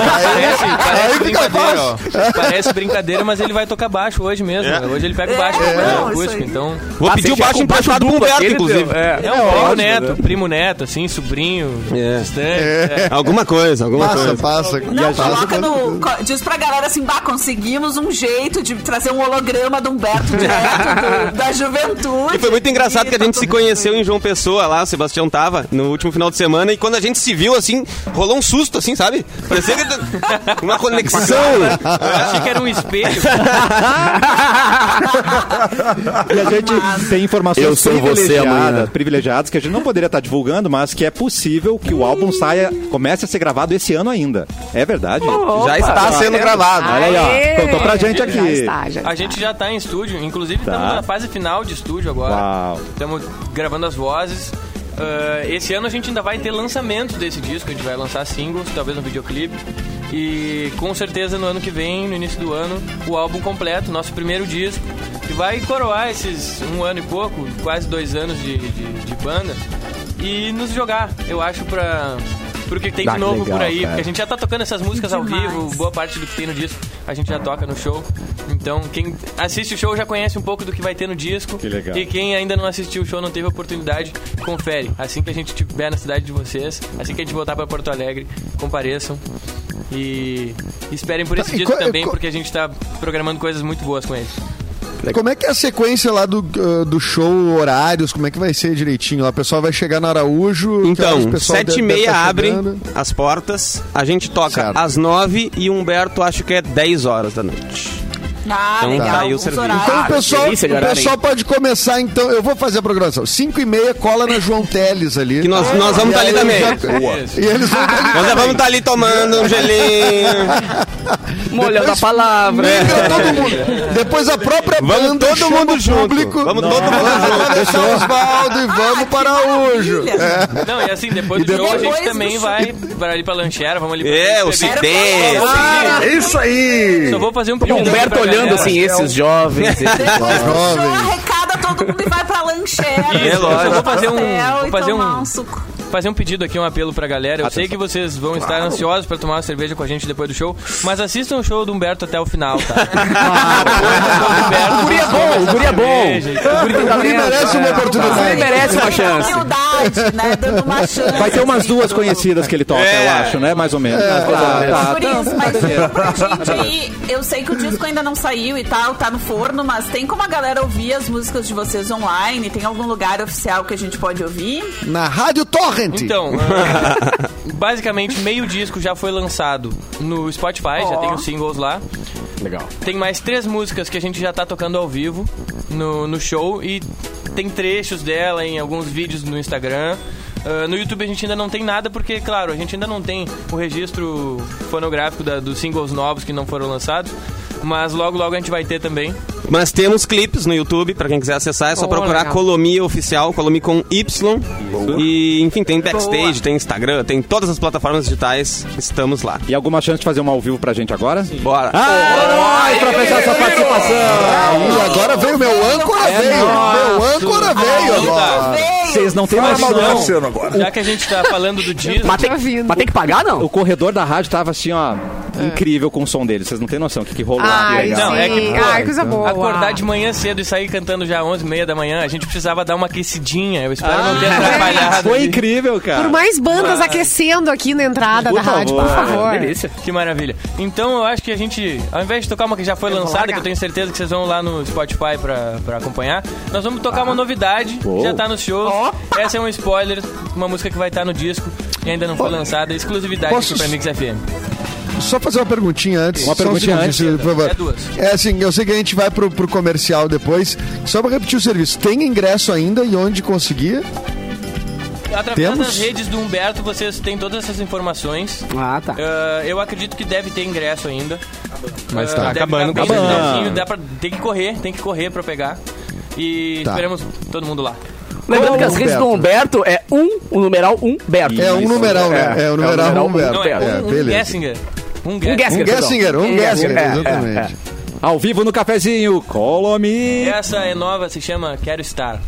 Parece, brincadeira, ó. Parece brincadeira, mas ele vai tocar baixo hoje mesmo. É. Hoje ele pega o baixo É, no não, acústico, isso aí. então... Vou Ah, pedir o baixo emprestado pro Humberto, inclusive. É. É um primo neto, primo neto, assim, sobrinho, É. distante. é. Alguma coisa, alguma coisa. passa. Não, passa, coloca passa. no. Diz pra galera assim, bah, conseguimos um jeito de trazer um holograma do Humberto direto do- da juventude. E foi muito engraçado que a gente se conheceu em João Pessoa lá, o Sebastião tava no último final de semana, e quando a gente se viu assim, rolou um susto, assim, sabe? Parecia que <laughs> uma conexão. Eu achei que era um espelho. E a gente tem informações Eu sou você privilegiadas, privilegiadas que a gente não poderia estar divulgando, mas que é possível que o álbum saia, comece a ser gravado esse ano ainda. É verdade? Já está sendo gravado. Olha aí, ó. Contou pra gente Já aqui. está, já A gente já tá em estúdio, inclusive Tá. estamos na fase final de estúdio agora. Uau. Estamos gravando as vozes. Ah, esse ano a gente ainda vai ter lançamento desse disco, a gente vai lançar singles, talvez um videoclipe. E com certeza no ano que vem, no início do ano, o álbum completo, nosso primeiro disco, que vai coroar esses um ano e pouco, quase dois anos de, de, de banda, e nos jogar, eu acho, pra. Pro que tem Ah, de que novo legal, por aí, cara. porque a gente já tá tocando essas músicas ao vivo, boa parte do que tem no disco a gente já toca no show. Então, quem assiste o show já conhece um pouco do que vai ter no disco. Que legal. E quem ainda não assistiu o show, não teve oportunidade, confere. Assim que a gente estiver na cidade de vocês, assim que a gente voltar para Porto Alegre, compareçam. E esperem por esse Tá, disco co- também, porque a gente tá programando coisas muito boas com ele. Como é que é a sequência lá do, uh, do show, horários, como é que vai ser direitinho? lá? O pessoal vai chegar no Araújo... Então, sete e meia tá abre as portas, a gente toca Certo. às nove e Humberto acho que é 10 horas da noite. Ah, Então legal. tá aí o serviço. horários. Então o pessoal, delícia de o pessoal pode começar, então. Eu vou fazer a programação. 5 e meia, cola na João Teles ali. Que nós, nós vamos estar ali aí também. já- E eles vão <laughs> Nós já vamos estar ali tomando um gelinho. <laughs> Molhando a palavra. Todo. Depois a própria Vamos banda todo chama mundo junto. público. Vamos todo mundo junto. atravessar Osvaldo e vamos que para maravilha. É. Não, e assim, depois E do show a gente também show. vai para ali pra lancheira, vamos ali É, o Cidê. Ah, isso aí! Só vou fazer um E pedido o Humberto olhando assim, esses jovens. <laughs> esses show, jovens. arrecada todo mundo e vai pra lancheira. Isso, É eu só vou fazer um, vou fazer um, um suco. Fazer um pedido aqui, um apelo pra galera. Eu sei que vocês vão estar ansiosos pra tomar uma cerveja com a gente depois do show, mas assistam o show do Humberto até o final, tá? <laughs> O guri é bom, o guri é bom. O guri merece uma oportunidade. merece uma chance. Humildade, né? Dando uma chance. Vai ter umas duas conhecidas que ele toca, eu acho, né? Mais ou menos. Tá, tá, mas pra gente eu sei que o disco ainda não saiu e tal, tá no forno, mas tem como a galera ouvir as músicas de vocês online? Tem algum lugar oficial que a gente pode ouvir? Na Rádio Então, <laughs> ah, basicamente, meio disco já foi lançado no Spotify, já tem os singles lá. Legal. Tem mais três músicas que a gente já tá tocando ao vivo no, no show e tem trechos dela em alguns vídeos no Instagram. Ah, no YouTube a gente ainda não tem nada porque, claro, a gente ainda não tem o registro fonográfico da- dos singles novos que não foram lançados. Mas logo, logo a gente vai ter também. Mas temos clipes no YouTube, pra quem quiser acessar, é só Oh, procurar legal. Colomia Oficial, Colomi com Y. E, enfim, tem backstage, Boa. tem Instagram, tem todas as plataformas digitais, estamos lá. E alguma chance de fazer uma ao vivo pra gente agora? Bora! Ai, pra fechar essa participação! E agora veio meu âncora, É veio. Meu âncora veio agora. Vocês não têm noção. Cassiano agora. Já que a gente tá falando do disco. Mas tem, Tá mas tem que pagar, não? O corredor da rádio tava assim, ó, incrível com o som dele. Vocês não têm noção o que, que rolou. Ai, aqui. Não, é que, pô, Ai, coisa boa. Acordar de manhã cedo e sair cantando já 11 e meia da manhã, a gente precisava dar uma aquecidinha. Eu espero não ter atrapalhado. Foi ali. incrível, cara. Por mais bandas aquecendo aqui na entrada Por da rádio, por favor. favor. Delícia. Que maravilha. Então eu acho que a gente, ao invés de tocar uma que já foi vou lançada, que eu tenho certeza que vocês vão lá no Spotify pra, pra acompanhar, nós vamos tocar uma novidade, Uou. já tá nos shows. Essa é um spoiler, uma música que vai estar no disco. e ainda não foi lançada. Exclusividade Posso- aqui pra Mix FM. Só fazer uma perguntinha antes. Uma um perguntinha segundinho, antes. por favor. É duas. É assim, eu sei que a gente vai pro, pro comercial depois. Só pra repetir o serviço. Tem ingresso ainda e onde conseguir? Através Temos? das redes do Humberto, vocês têm todas essas informações. Ah, tá. Ah, eu acredito que deve ter ingresso ainda. Mas Ah, tá deve acabando. tá acabando. dá pra- tem que correr, tem que correr pra pegar. E Tá. esperamos todo mundo lá. Lembrando que as redes do Humberto é um, o numeral Humberto. É um numeral, né? É o numeral Humberto. Não, é, É, um, um beleza. Um Um Gessinger. Um Gessinger, um. Gessinger, É, é, exatamente. é. Ao vivo no cafezinho, Colomi. Essa é nova, se chama Quero Estar.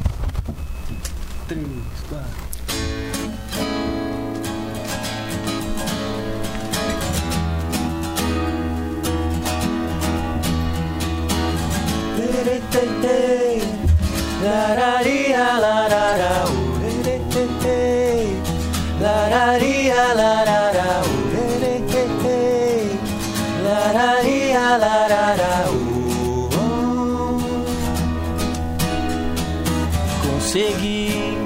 Consegui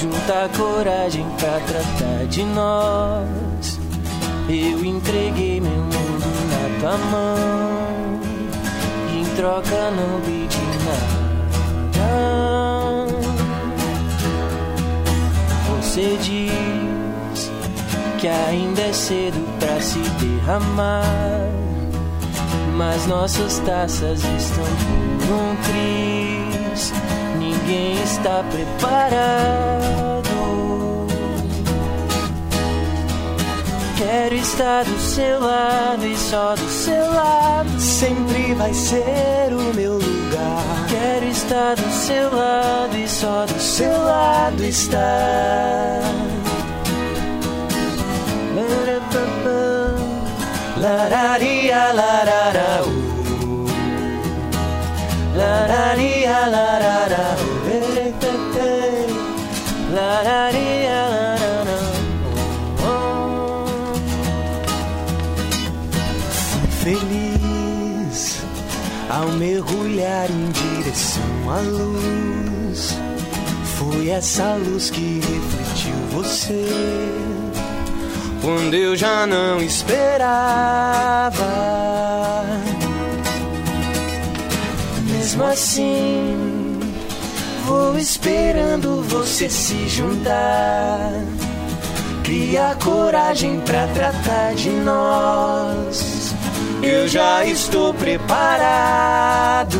juntar coragem pra tratar de nós. Eu entreguei meu mundo na tua mão. E em troca não pedi nada. Você diz que ainda é cedo pra se derramar. Mas nossas taças estão por um. Ninguém está preparado. Quero estar do seu lado e só do seu lado sempre vai ser o meu lugar. Quero estar do seu lado e só do seu lado estar. Lararia, larara, uh. Lararia, larara, uh. Eh, eh, eh. Lararia, larara, uh. Fui feliz ao mergulhar em direção à luz. Foi essa luz que refletiu você quando eu já não esperava. Mesmo assim, vou esperando você se juntar. Cria coragem pra tratar de nós. Eu já estou preparado.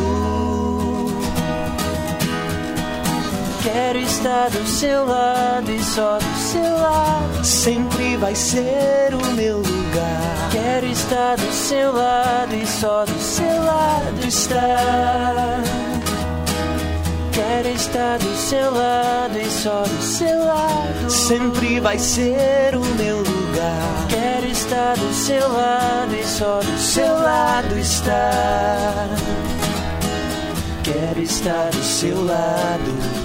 Quero estar do seu lado e só seu lado sempre vai ser o meu lugar. Quero estar do seu lado e só do seu lado estar. Quero estar do seu lado e só do seu lado sempre vai ser o meu lugar. Quero estar do seu lado e só do seu lado estar. Quero estar do seu lado.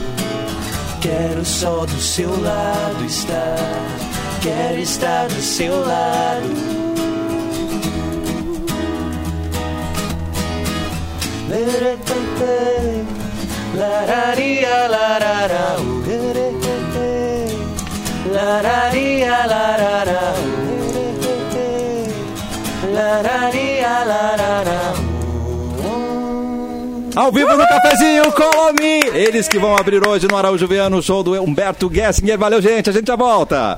Quero só do seu lado estar. Quero estar do seu lado. Lararia, larara, uh, Lararia, larara, uh, Lararia, larara, uh. Ao vivo no cafezinho, Colomi. Eles que vão abrir hoje no Araújo Viano, o show do Humberto Gessinger. Valeu, gente. A gente já volta.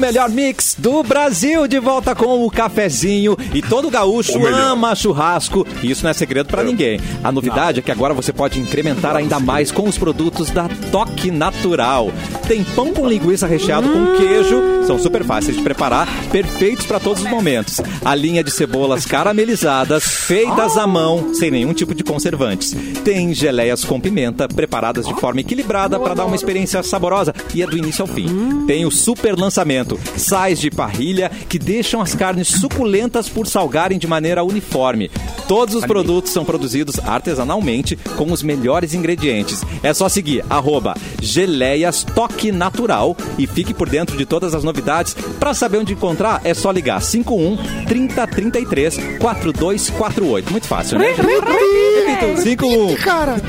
Melhor mix do Brasil, de volta com o cafezinho. E todo gaúcho ama churrasco. E isso não é segredo pra ninguém. A novidade é que agora você pode incrementar ainda mais com os produtos da Toque Natural. Tem pão com linguiça recheado com queijo. São super fáceis de preparar, perfeitos para todos os momentos. A linha de cebolas caramelizadas, feitas à mão, sem nenhum tipo de conservantes. Tem geleias com pimenta, preparadas de forma equilibrada para dar uma experiência saborosa e é do início ao fim. Tem o super lançamento, sais de parrilha que deixam as carnes suculentas por salgarem de maneira uniforme. Todos os produtos são produzidos artesanalmente com os melhores ingredientes. É só seguir arroba Geleias Toque Natural e fique por dentro de todas as novidades. Para saber onde encontrar, é só ligar 51 3033 4248. Muito fácil, né? Repito, 51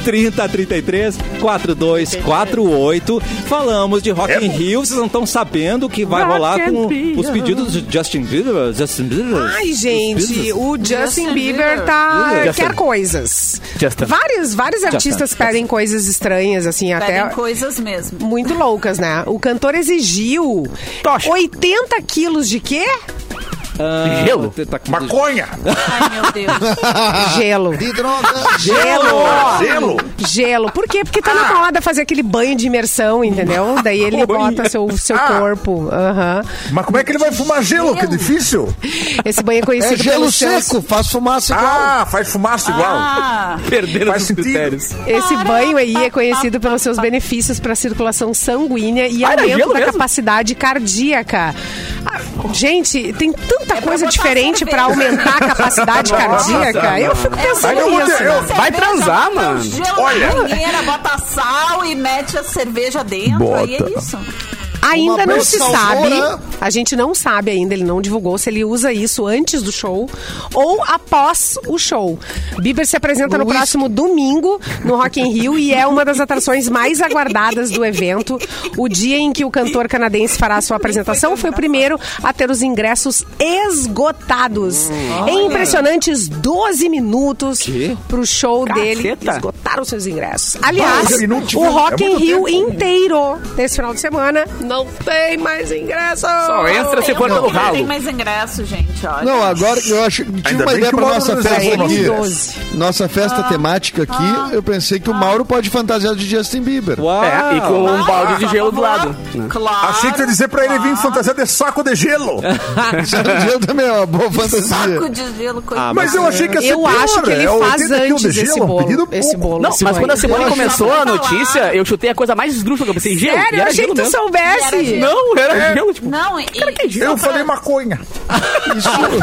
3033 4248. Falamos de Rock in Rio. Vocês não estão sabendo que vai rolar com os pedidos de Justin Bieber? Justin Bieber? Ai, gente, o Justin Bieber tá Justin. quer coisas. Justin. Vários, vários artistas pedem coisas estranhas, assim, Pedem até coisas mesmo. muito loucas, né? O cantor exigiu Tocha. 80 quilos de quê? Ah, Gelo? tá com- Maconha. Ai, meu Deus. Gelo. De droga. Gelo! Gelo. Gelo. Por quê? Porque tá na moda fazer aquele banho de imersão, entendeu? Daí ele bota seu, seu Ah. corpo. Aham. Mas como é que ele vai fumar gelo? Que difícil. Esse banho é É conhecido gelo pelos seus- seco, faz fumaça igual. Ah, faz fumaça igual. Ah, Perderam Faz os sentido. critérios. Esse banho aí é conhecido pelos seus benefícios para a circulação sanguínea e Ah, era aumento gelo da mesmo? capacidade cardíaca. Ah, gente, tem tanta pra coisa diferente para aumentar a capacidade <laughs> cardíaca. Eu fico pensando eu vou nisso. ter- eu- né? Vai transar, bota mano. Olha. na banheira, bota sal e mete a cerveja dentro. Aí é isso. Ainda não se sabe, a gente não sabe ainda, ele não divulgou se ele usa isso antes do show ou após o show. Bieber se apresenta no próximo domingo no Rock in Rio e é uma das atrações mais aguardadas do evento. O dia em que o cantor canadense fará a sua apresentação foi o primeiro a ter os ingressos esgotados. Em impressionantes 12 minutos pro show dele esgotaram seus ingressos. Aliás, 12 minutos, o é Rock in muito Rio tempo. inteiro nesse final de semana não tem mais ingresso. Só entra se for pelo não tem ralo. mais ingresso, gente. Olha. Não, agora eu acho. Tive Ainda uma ideia que pra nossa nos festa aqui. 12. Nossa festa temática aqui, eu pensei que o Mauro pode fantasiar de Justin Bieber. Uau! É, e com um balde de gelo do lado. né? Claro. Achei que você ia dizer pra ele vir fantasia de saco de gelo. <laughs> Justin Gelo também é uma boa fantasia. Saco de gelo, coisa. Ah, Mas eu achei que ia ser Eu acho que ele é faz 80 quilos antes de esse gelo, bolo. pedido Esse bolo. Não, mas quando a. Simone começou a que notícia, eu chutei a coisa mais esdrúxula que eu pensei, gelo. Sério, eu achei que tu soubesse. Era gelo. Não, era gelo, tipo. Não, e, Eu falei maconha. <laughs>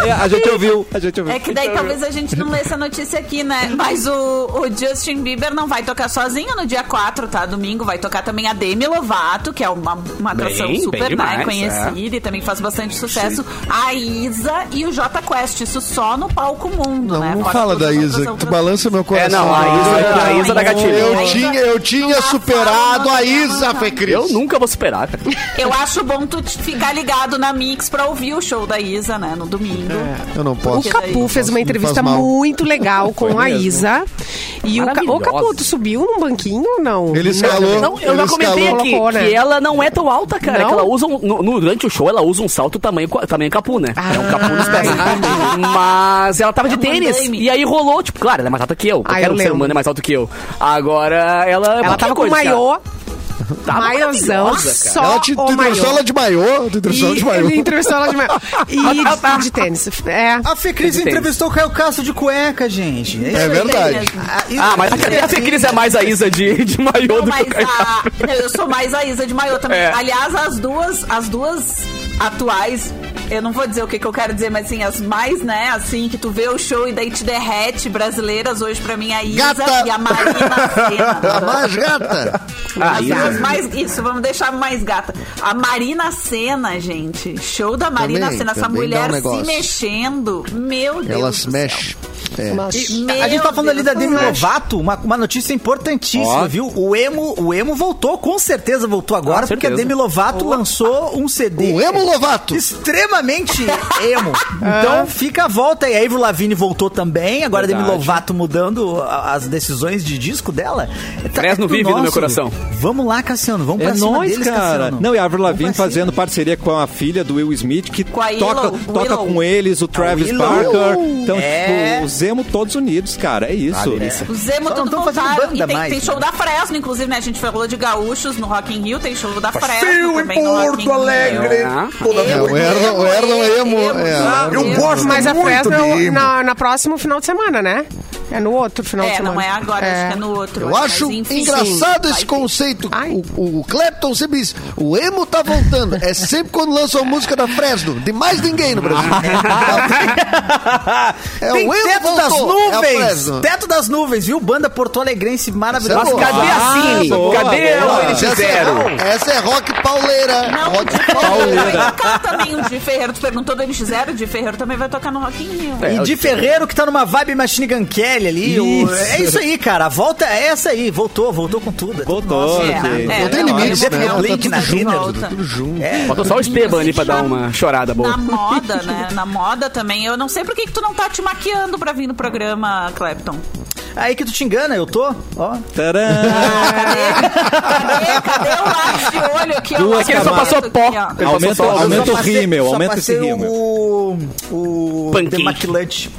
É, a gente ouviu, a gente ouviu. É que daí talvez a gente não lê essa notícia aqui, né? Mas o, o Justin Bieber não vai tocar sozinho no dia 4, tá? Domingo vai tocar também a Demi Lovato, que é uma, uma atração Bem, super bem demais, né, conhecida e também faz bastante sucesso. A Isa e o J Quest, isso só no palco mundo, Não, né? não Fora fala da Isa, que tu balança meu coração. É, não, a Isa, a Isa da gatilho. Eu tinha, eu tinha superado a Isa, dela, Fê não. Cris. Eu nunca vou superar, cara. <laughs> Eu acho bom tu ficar ligado na Mix pra ouvir o show da Isa, né? No domingo. Eu não O posso. Capu fez uma entrevista muito legal <laughs> com a mesmo. Isa. E o. Ô, Capu, tu subiu num banquinho ou não? Ele escalou. Não, eu já comentei escalou. aqui Colocou, né? que ela não é tão alta, cara. Não? Que ela usa um, no- no- durante o show, ela usa um salto tamanho, tamanho capu, né? é um capu nos pés. <laughs> Mas ela tava de É um tênis. E aí rolou, tipo, claro, ela é mais alta que eu. Ah, Qualquer eu ser lembro. humano é mais alto que eu. Agora, ela. Ela tava com o maiô, Maiôzão, maravilhosa, cara. só Ela te tu entrevistou ela de maiô? Tu entrevistou ela de maiô? ele entrevistou ela de maiô. E de, de tênis. É. A Fê Cris Tem tênis. entrevistou o Caio Castro de cueca, gente. É aí. verdade. Ah, Ah, mas a Fê Cris é mais a Isa de, de maiô do que o Caio a, não, <laughs> eu sou mais a Isa de Maiô também. É. Aliás, as duas, as duas atuais, eu não vou dizer o que, que eu quero dizer, mas assim, as mais, né, assim, que tu vê o show e daí te derrete, brasileiras hoje pra mim, a Isa Gata. e a Marina A Senna. mais gata. Ah, As duas mais, isso, vamos deixar mais gata. A Marina Senna, gente. Show da Marina Também, Senna. Essa dá um mulher se mexendo. Meu Deus. Ela se mexe. E Meu a gente tá falando ali da Deus, Demi Lovato, uma, uma notícia importantíssima, Ó. viu? O emo, o emo voltou, com certeza voltou agora, Com porque a. Demi Lovato lançou um CD. O Emo Lovato. Extremamente emo. Então fica a volta. E a Avril Lavigne voltou também. Agora a Demi Verdade. Lovato mudando a- as decisões de disco dela. Tá- Fresno tudo vive no meu coração. Vamos lá, Cassiano. Vamos É pra cima nóis, deles, cara. Cassiano. Não, e a Avril Lavigne fazendo parceria com a filha do Will Smith, que Com a toca, Willow, toca Willow. com eles, o Travis. Parker. Então, É. tipo, os emo todos unidos, cara. É isso. Os Zemo voltaram. banda E tem, mais, tem show né? da Fresno, inclusive, né? A gente falou de gaúchos no Rock in Rio, tem show da Fresno em também no Rock in Porto. Alegre. Ah. Toda É, Erlon, o Erlon é emo. É. Eu gosto Mas a é emo. na, na próximo final de semana, né? É no outro final de É, semana. não é agora, acho que é no outro. Eu acho enfim. engraçado Sim. esse conceito. O, o Clapton sempre diz: o emo tá voltando. É sempre quando lança uma música da Fresno. De mais ninguém no Brasil. <laughs> É Tem o emo Teto das voltou. É a Nuvens! Fresno. teto das Nuvens, viu? Banda Porto Alegrense maravilhosa. Mas Cadê a Cine? boa, Cadê boa. o Essa é, NX0? essa é rock pauleira. Não, rock vai pauleira. tocar também o Di Ferreiro. Tu perguntou do NX0, o Di Ferreiro também vai tocar no Rock in Rio. E de Ferreiro, que tá numa vibe Machine Gun Kelly ali. o- Isso. é isso aí, cara. A volta é essa aí. Voltou, voltou com tudo. Voltou, É, gente. é, Não tem não, limites, eu né? vou- Blink eu na vida, volta. Tudo junto. Faltou só o Esteban ali pra dar uma chorada boa. Na moda, né? Na moda também. Eu não sei por que, que tu não tá te maquiando pra vir no programa, Clapton. Aí que tu te engana, eu tô. Ó. Tcharam! Cadê? Cadê? Cadê o lápis de olho aqui? ó? Duas O Aquele só passou pó. aqui. Ele Aumenta, só- aumenta o rímel, aumenta esse rímel. O. O. Pancake. The McLunch.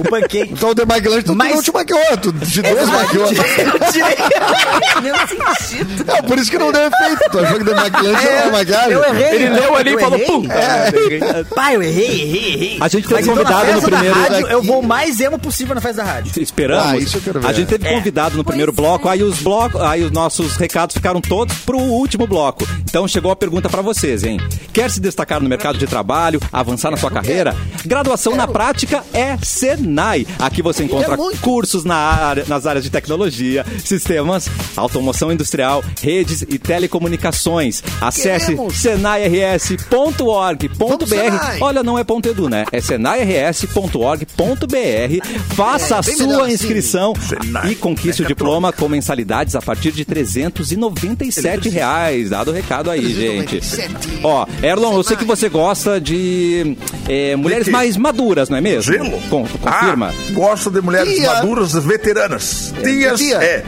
O pancake. Então o tu Mas- não te maquiou. Tu te dois maquiou. Eu tirei. <laughs> Mesmo sentido. É, por isso que não deu efeito. Tu achou que The Maguilante era uma maquiagem? Eu errei. Ele leu ali e falou, pum. Pai, eu errei, errei, errei. A gente teve então, convidado no primeiro. Eu vou o mais emo possível na festa da rádio. Esperamos. A gente teve convidado no primeiro bloco, aí os blocos, aí os nossos recados ficaram todos pro último bloco. Então chegou a pergunta pra vocês, hein? Quer se destacar no mercado de trabalho, avançar na sua carreira? Graduação na prática é Senai. Aqui você encontra cursos na área- nas áreas de tecnologia, sistemas, automoção industrial, redes e telecomunicações. Acesse senairs.org.br. Olha, não é ponto .edu, né? É senairs.org.br. Faça É, a sua inscrição Senai. e conquiste o diploma com mensalidades a partir de 397 reais. Dado o recado aí, gente. 397. Ó, Erlon, eu sei que você gosta de é, mulheres mais maduras, não é mesmo? Gelo? Con- confirma. Ah, gosto de mulheres Tia. maduras, veteranas. Tias, tia. é.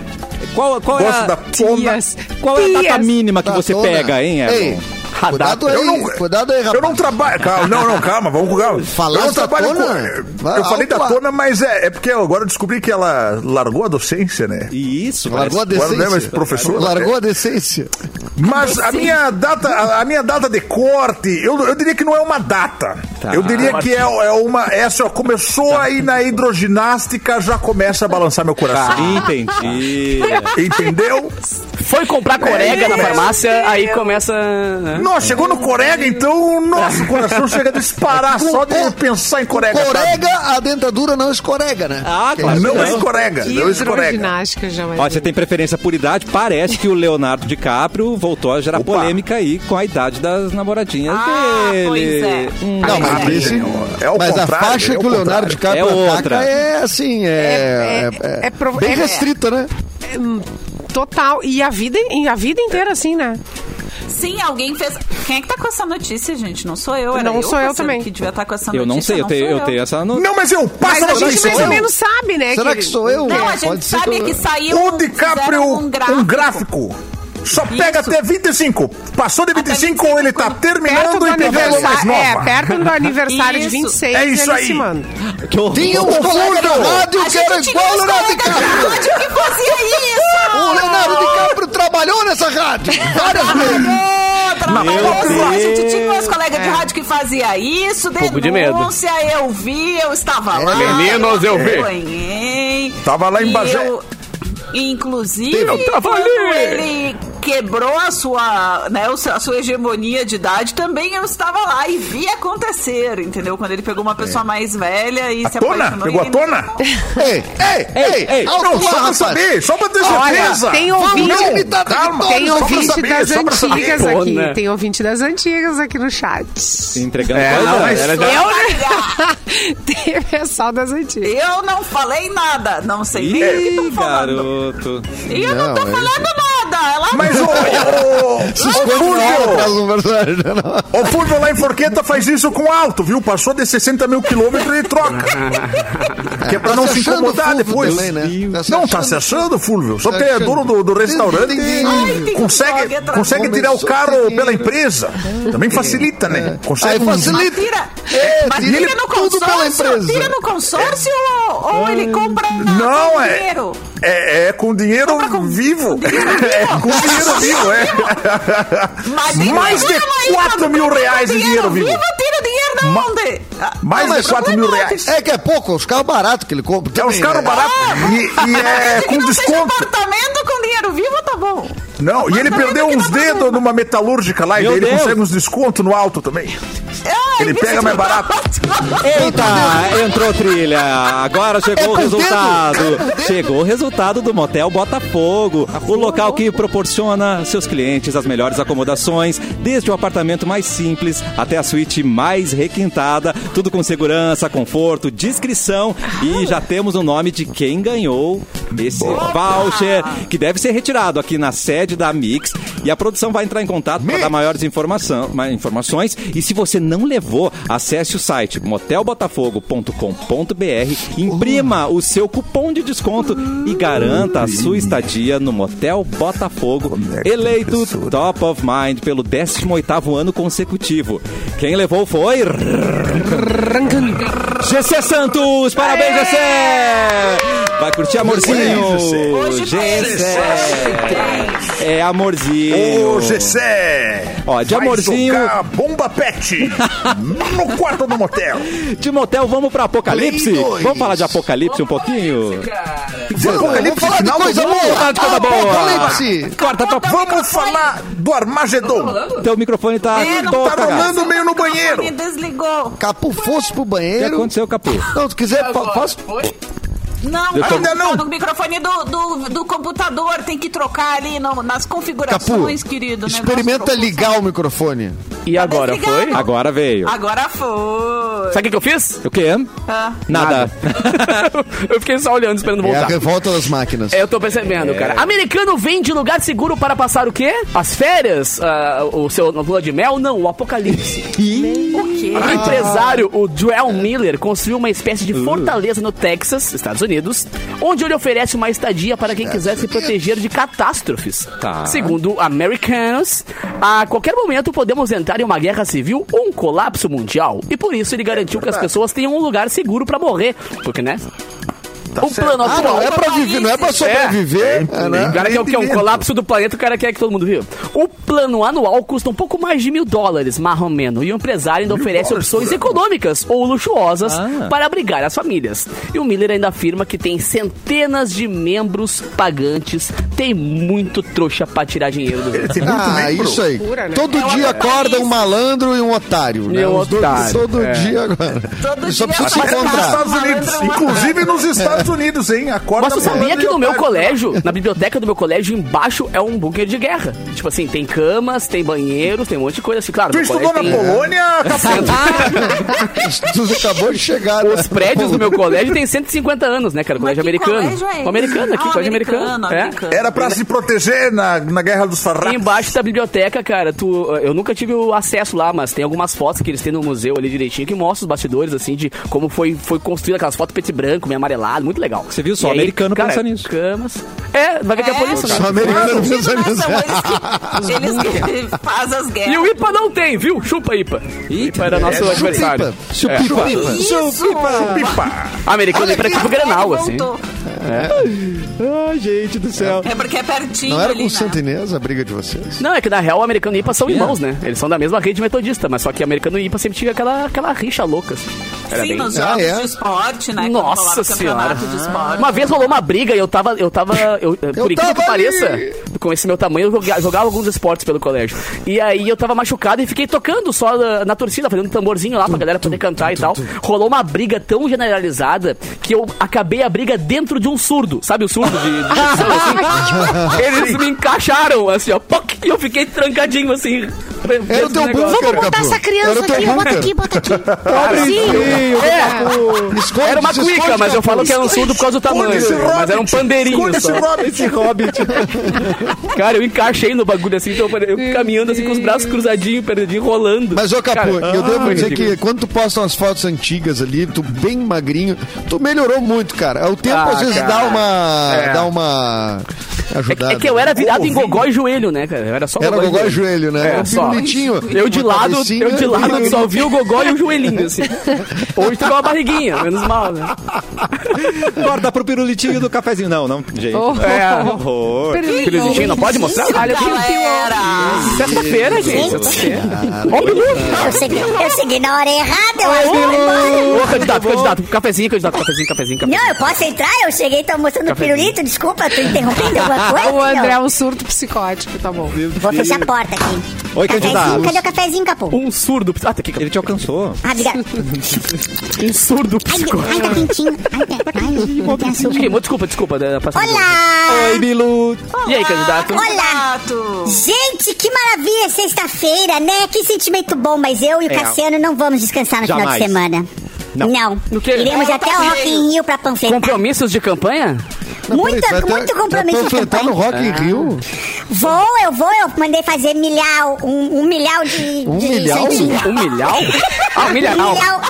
Qual, qual é Gosto a, da tona. Tias. qual é a data mínima que você Tatona. pega, hein, Erlon? Ei, cuidado Eu aí, não- cuidado aí, rapaz. Eu não trabalho. Calma, não, não, calma, vamos com calma. Falasse eu não trabalho com. Tona? Vai Eu falei da. Tona, mas é, é porque agora eu descobri que ela largou a docência, né? Isso, Largou a parece- Agora é decência. professora. Largou a decência. Mas a minha data, a, a minha data de corte, eu, eu diria que não é uma data. Tá. Eu diria que é, é uma. É assim, ó, começou aí na hidroginástica, já começa a balançar meu coração. Entendi. Entendeu? <laughs> Foi comprar corega É, na é. farmácia, aí começa. né? Nossa, chegou no Corega, então, nosso coração chega a disparar só de pensar em Corega. sabe? Corega, a dentadura não escorrega, né? Ah, claro. Não Não. escorrega, não escorrega. Hidroginástica já. Ó, você tem preferência por idade? Parece que o Leonardo DiCaprio voltou a gerar Opa. polêmica aí com a idade das namoradinhas Ah, dele. pois é. Hum, Não, mas Ah, esse, é o mas a faixa é que o Leonardo contrário. DiCaprio É ataca outra. é assim, é, É- é- é- é bem é- restrita, né? Total. E a vida, e a vida inteira, assim, né? Sim, alguém fez. Quem é que tá com essa notícia, gente? Não sou eu, era Não eu, sou eu também. que devia estar com essa Eu não notícia. sei, eu tenho, sou eu tenho essa no... Não, mas eu Mas passo a gente mais ou eu? menos sabe, né? Será que sou eu? Não, a Pode gente ser sabe eu- que saiu. O DiCaprio, fizeram um gráfico. Só pega Isso. até 25. Passou de 25, ele tá terminando do e pegando mais aniversário. É, nova. perto do <laughs> aniversário de Isso. 26, É isso aí. se manda. Tinha uns colegas da rádio que era igual o Leonardo DiCaprio. rádio que fazia isso! O Leonardo DiCaprio trabalhou nessa rádio várias vezes. Trabalhou, a gente tinha uns colegas de rádio que fazia isso, Pouco de medo. denúncia, eu vi, eu estava lá. Meninos, eu vi. acompanhei. Tava lá em Bagé. Inclusive, Eu tava ali. ele quebrou a sua, né, a sua hegemonia de idade, também eu estava lá e vi acontecer, entendeu? Quando ele pegou uma pessoa mais velha e A se tona? apaixonou. Pegou a tona? <laughs> Ei, ei, ei, ei, alto Não, só pra saber, só pra ter Olha, certeza. tem Vamos, ouvinte- não, limitada de calma, Tem ouvinte saber, das antigas Pô, aqui. né? Tem ouvinte das antigas aqui no chat. Entregando É, coisa. não, mas era já- Eu, né? <laughs> Tem pessoal das antigas. Eu não falei nada. Não sei nem o que estão falando. garoto. E eu não, Não, tô é falando nada. Ela Mas o, o, Se o, esconde Fulvio, o lá em Forqueta faz isso com alto, viu? Passou de 60 mil quilômetros e troca. que é pra Tá não se incomodar depois. também, né? Não, tá se achando, Fulvio. Só Tá que é dono do, do restaurante e consegue, consegue tirar o carro sem pela dinheiro. empresa. Também facilita, né? Consegue Aí um- facilita. Tira. É, Mas tira tira no consórcio? empresa. Tira no consórcio ou, ou ele compra Não, com é, dinheiro? É. É com dinheiro com- vivo. com dinheiro <laughs> É vivo. com dinheiro vivo, é. Mas Mais de então, aí, 4 quando mil reais de dinheiro vivo. Tira dinheiro de Ma- onde? Ah, Mais de 4 mil como é reais. É que é pouco, os carros baratos que ele compra. É os carros né? baratos. E, e <laughs> é com desconto. apartamento com dinheiro vivo, tá bom. Não, e ele perdeu uns dedos numa metalúrgica lá, e Meu ele Deus. consegue uns descontos no alto também. Ai, Ele pega mais barato. <laughs> Eita, entrou trilha. Agora chegou É o resultado. dedo, é. Chegou o resultado do Motel Botafogo. O local que proporciona aos seus clientes as melhores acomodações, desde o apartamento mais simples até a suíte mais requintada. Tudo com segurança, conforto, discrição. E já temos o nome de quem ganhou esse voucher, que deve ser retirado aqui na sede da Mix. E a produção vai entrar em contato para dar maiores informação, mais informações. E se você não levou, acesse o site motelbotafogo.com.br, imprima o seu cupom de desconto e garanta a sua estadia no Motel Botafogo, eleito Top of Mind pelo 18º ano consecutivo. Quem levou foi... GC Santos! Parabéns, GC! Vai curtir amorzinho! Hoje GC! É amorzinho! Ô, Gessé! Ó, de vai amorzinho- jogar bomba pet no quarto do motel. De motel, vamos pra Apocalipse? Vamos falar de Apocalipse um pouquinho? Apocalipse Vamos final coisa do boa. Vamos falar de coisa boa! Apocalipse. Vamos falar do Armagedon. Teu microfone tá É, não todo Tá rolando meio no banheiro. Me desligou. Capu fosse pro O que banheiro. aconteceu, Capu? Não, se quiser, fa faz. Não, Eu tô- Ainda não. no microfone do, do, do computador. Tem que trocar ali no- nas Capu, configurações, querido. o negócio experimenta ligar o microfone. E agora desligado. foi? Agora veio. Agora foi. Sabe o que, que eu fiz? O quê? Ah. Nada. <laughs> eu fiquei só olhando, esperando É a voltar. revolta das máquinas. É, eu tô percebendo, cara. Americano vem de lugar seguro para passar o quê? As férias? Ah, o seu lua de mel? Não, o apocalipse. <laughs> O quê? O empresário, o Joel Miller, construiu uma espécie de fortaleza no Texas, Estados Unidos, onde ele oferece uma estadia para quem quiser se proteger de catástrofes. Tá. Segundo Americanos, a qualquer momento podemos entrar em uma guerra civil ou um colapso mundial. E por isso ele garantiu que as pessoas tenham um lugar seguro para morrer. Porque, né? O plano Ah, atual não é pra viver, não é pra sobreviver. é, né? o cara quer o quê? Um Entendimento. colapso do planeta, o cara quer que todo mundo viva. O plano anual custa um pouco mais de mil dólares, mais ou menos. E o empresário ainda oferece dólares opções econômicas ou luxuosas Ah. para abrigar as famílias. E o Miller ainda afirma que tem centenas de membros pagantes. Tem muito trouxa pra tirar dinheiro do Tem muito Ah, membro. isso aí. Loucura, né? Todo dia acorda um malandro e um otário. Né? E um Os dois- otário, Todo é. dia agora. Todo Só dia precisa se faz Nos encontrar. Estados Unidos. Inclusive nos Estados Unidos, hein? Acorda Mas tu sabia que no meu colégio, <laughs> na biblioteca do meu colégio, embaixo é um bunker de guerra? Tipo assim, tem camas, tem banheiros, tem um monte de coisa assim. Claro, Tu estudou na tem... Polônia? <laughs> <laughs> Tu acabou de chegar. né? Os prédios do meu colégio tem 150 anos, né, cara? Colégio americano. colégio é? O americano aqui, Ah, colégio americano. americano, É. Era pra se proteger na, na Guerra dos Farrapos. embaixo da biblioteca, cara, tu, eu nunca tive o acesso lá, mas tem algumas fotos que eles têm no museu ali direitinho que mostram os bastidores, assim, de como foi, foi construída aquelas fotos preto e branco, meio amarelado, muito legal. Você viu? Só E aí, americano cara, pensa nisso. Camas. É, vai ver que é por isso, né? Só americano pensa nisso. eles que, eles que fazem as guerras. E o IPA não tem, viu? Chupa IPA. IPA era nosso É, adversário. chupipa. Chupipa. Isso! Pipa. Americano Olha pra aqui, tipo Grenal, assim. Voltou. Ai, gente do céu. É porque é pertinho Não era ali, com né? Santa Inês a briga de vocês? Não, é que na real o americano e IPA são irmãos, né? Eles são da mesma rede metodista, mas só que americano e IPA sempre tinha aquela, aquela rixa louca. Assim. Era Sim, bem- nos Ah, jogos é? de esporte, né? Nossa senhora. campeonato de esporte. Uma vez rolou uma briga e eu tava. Eu tava. Eu, por incrível que pareça, ali. com esse meu tamanho, eu joga- jogava alguns esportes pelo colégio. E aí eu tava machucado e fiquei tocando só na, na torcida, fazendo um tamborzinho lá pra galera poder cantar e tal. Rolou uma briga tão generalizada que eu acabei a briga dentro de um surdo. Sabe o surdo de. de assim? <laughs> Eles me encaixaram, assim, ó. poc, e eu fiquei trancadinho, assim. Era o teu bunker, Vamos botar Capu. essa criança aqui, bota bunker. aqui, bota aqui. Pobrezinho. É, Esconde, era uma cuica, esconde, mas eu falo que era um surdo por causa do tamanho. esse Mas era um pandeirinho Esconde só. esse Hobbit. Esse hobbit. Cara, eu encaixei no bagulho assim, então eu caminhando assim com os braços cruzadinhos, perdidinho, rolando. Mas, ô Capu, Cara, eu devo foi dizer que quando tu posta umas fotos antigas ali, tu bem magrinho, tu melhorou muito, cara. O tempo Ah, às vezes cara. dá uma. É. dá uma. É, ajudada. que- é que eu era virado em gogó e joelho, né, cara? Eu era só Era gogó, gogó e joelho, né? É, Era um só. Eu de lado, eu de lado só vi o gogó e o joelhinho, assim. <laughs> Hoje tu com uma barriguinha, menos mal, né? Corta pro pirulitinho do cafezinho. Não, não, gente. Oh, É. Horror. Pirulitinho, não pode mostrar? Olha, Galera! sexta-feira, gente, sexta-feira. Ó, Bilu. Eu segui, eu segui na hora errada, eu acho que. Ô, candidato, candidato, cafezinho, candidato, cafezinho, cafezinho, cafezinho. Não, eu posso entrar? Eu cheguei e tô mostrando o pirulito. Desculpa, tô interrompendo alguma <laughs> coisa? O André é Não. um surto psicótico, tá bom. Vou fechar a porta aqui. Oi, candidato. Cadê o cafezinho, Capu? Um surdo. Ah, tá aqui, Ele te alcançou. Ah, obrigada. <laughs> um surdo Ai, psicótico. ai, tá quentinho. Ai, tá- ai, tem. Queimou, desculpa, desculpa. Olá! Oi, Bilu. E aí, candidato? Olá! Gente, que maravilha, sexta-feira, né? Que sentimento bom, mas eu e o É. Cassiano não vamos descansar no final de semana. Não. No quê? Iremos até o também. Rock in Rio pra panfletar. Compromissos de campanha? Não, Muito, peraí, muito até- compromisso de panfletar no campanha. Rock in Rio? Vou, eu vou, eu mandei fazer milhar, um, um milhão de, Um de santinho. Um milhão? Ah, um Um milhão. milhão.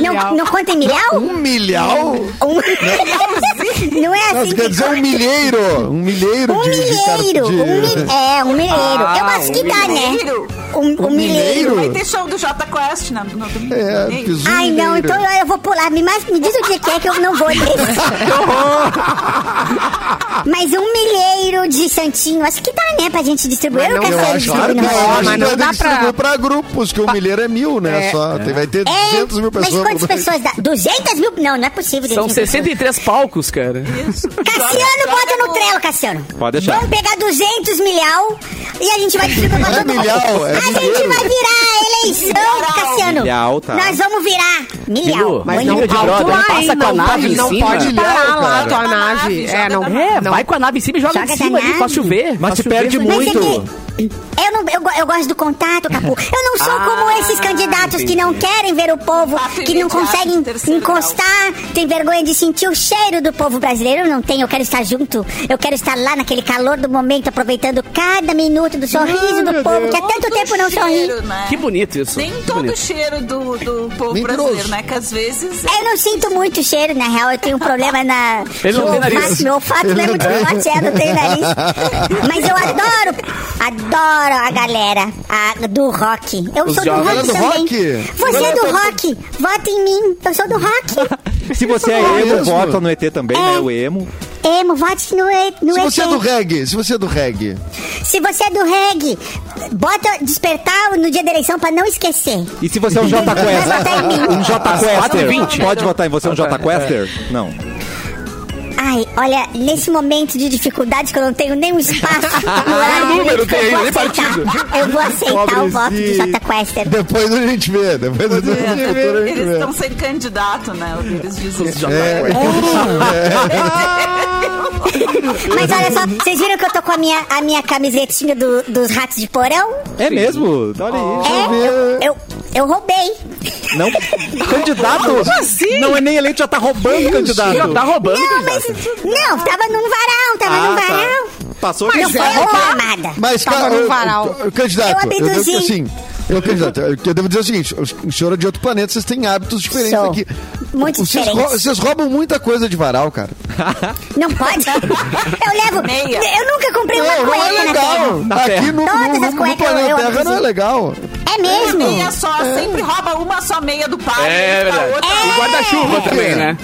Não, não conta em milhão? Um milhão? Um... Não é Não, assim quer que dizer um milheiro. Um milheiro Um de... milheiro. de- Um É, um milheiro. Ah, eu acho que um dá, né? milheiro? Um, um milheiro. Vai ter show do Jota Quest na, no domingo. É, fiz um Ai, não, milheiro. então eu, eu vou pular. Me, mas, me diz o dia que é que eu não vou nesse. <laughs> Mas um milheiro de santinho, acho que dá, né, pra gente distribuir. Mas Eu não, quero Eu acho, distribuir não, acho mas não dá pra- pra grupos, que o milheiro é mil, né? É. Só, tem- vai ter É, 200 mil mas pessoas. quantas pessoas dá? 200 mil? Não, não é possível. São 200 pessoas. 63 palcos, cara. Cassiano, bota no trelo, Cassiano. Pode deixar. Vamos pegar 200 milhão e a gente vai distribuir pra é todo mundo. milhão, é a gente vai virar a eleição, Cassiano. Milhão, tá. Nós vamos virar milhão. Bilu, Mas não de brother, lá, passa com a Não nave pode, em não cima. pode Milhão, parar lá tua nave. É, não. É, não. vai com a nave em cima e joga, Joga em cima ali, faz chover. Mas se perde muito. é que eu, não, eu, eu gosto do contato, Capu. <laughs> Eu não sou Ah, como esses candidatos que não querem ver o povo, que não conseguem encostar, tem vergonha de sentir o cheiro do povo brasileiro. Eu não tenho, eu quero estar junto. Eu quero estar lá naquele calor do momento, aproveitando cada minuto do sorriso do povo, que há tanto Todo tempo não sorri. cheiro, né? Que bonito isso. Nem todo bonito. cheiro do, do povo brasileiro, né? Que às vezes. Eu não sinto muito cheiro, na real, eu tenho um problema na. Ele não meu tem nariz. meu olfato não é muito forte, é, eu não tenho nariz. Mas eu adoro, adoro a galera a- do rock. Eu Os sou do rock do também. rock? Você é do rock, vota em mim, eu sou do rock. Se você é É emo, vota no ET também, né? O emo. Emo, vote no, E- no Se ET. você é do reggae, se você é do reggae. Se você é do reggae, bota despertar no dia da eleição pra não esquecer. E se você é um J. Quester? Um J Quester. 4,20. Pode votar em você, um J Quester? Não. Ai, olha, nesse momento de dificuldade que eu não tenho nenhum espaço <laughs> no horário número tem vou ainda, nem aceitar. Eu vou aceitar o voto de J Quester. Depois a gente vê, depois a gente Eles vê. estão sem candidato, né? Eles dizem. É, <laughs> Mas olha só, vocês viram que eu tô com a minha, a minha camisetinha do- dos ratos de porão? É mesmo? Olha aí. É, eu, eu, eu roubei. Não. Candidato? Não é nem eleito, já tá roubando candidato. Já tá roubando, Não, mas. candidato. Não, tava num varal, tava Ah, num tá. varal. Passou Não aqui. foi eu armada. Mas, Tava cara, eu- varal. eu- candidato, Eu eu, dizer assim. Eu, candidato, eu, eu devo dizer o seguinte: o, o senhor é de outro planeta, vocês têm hábitos diferentes Sou. aqui. Muito vocês, diferentes. vocês roubam muita coisa de varal, cara. <laughs> Não pode. <laughs> Eu levo. Meia. Eu nunca comprei uma Não, não é cueca na legal. terra. Aqui no, no, no, no eu- planeta eu Terra não é legal. É mesmo? Meia só, sempre rouba uma só meia do pai. É a verdade. outra- E guarda-chuva também, né?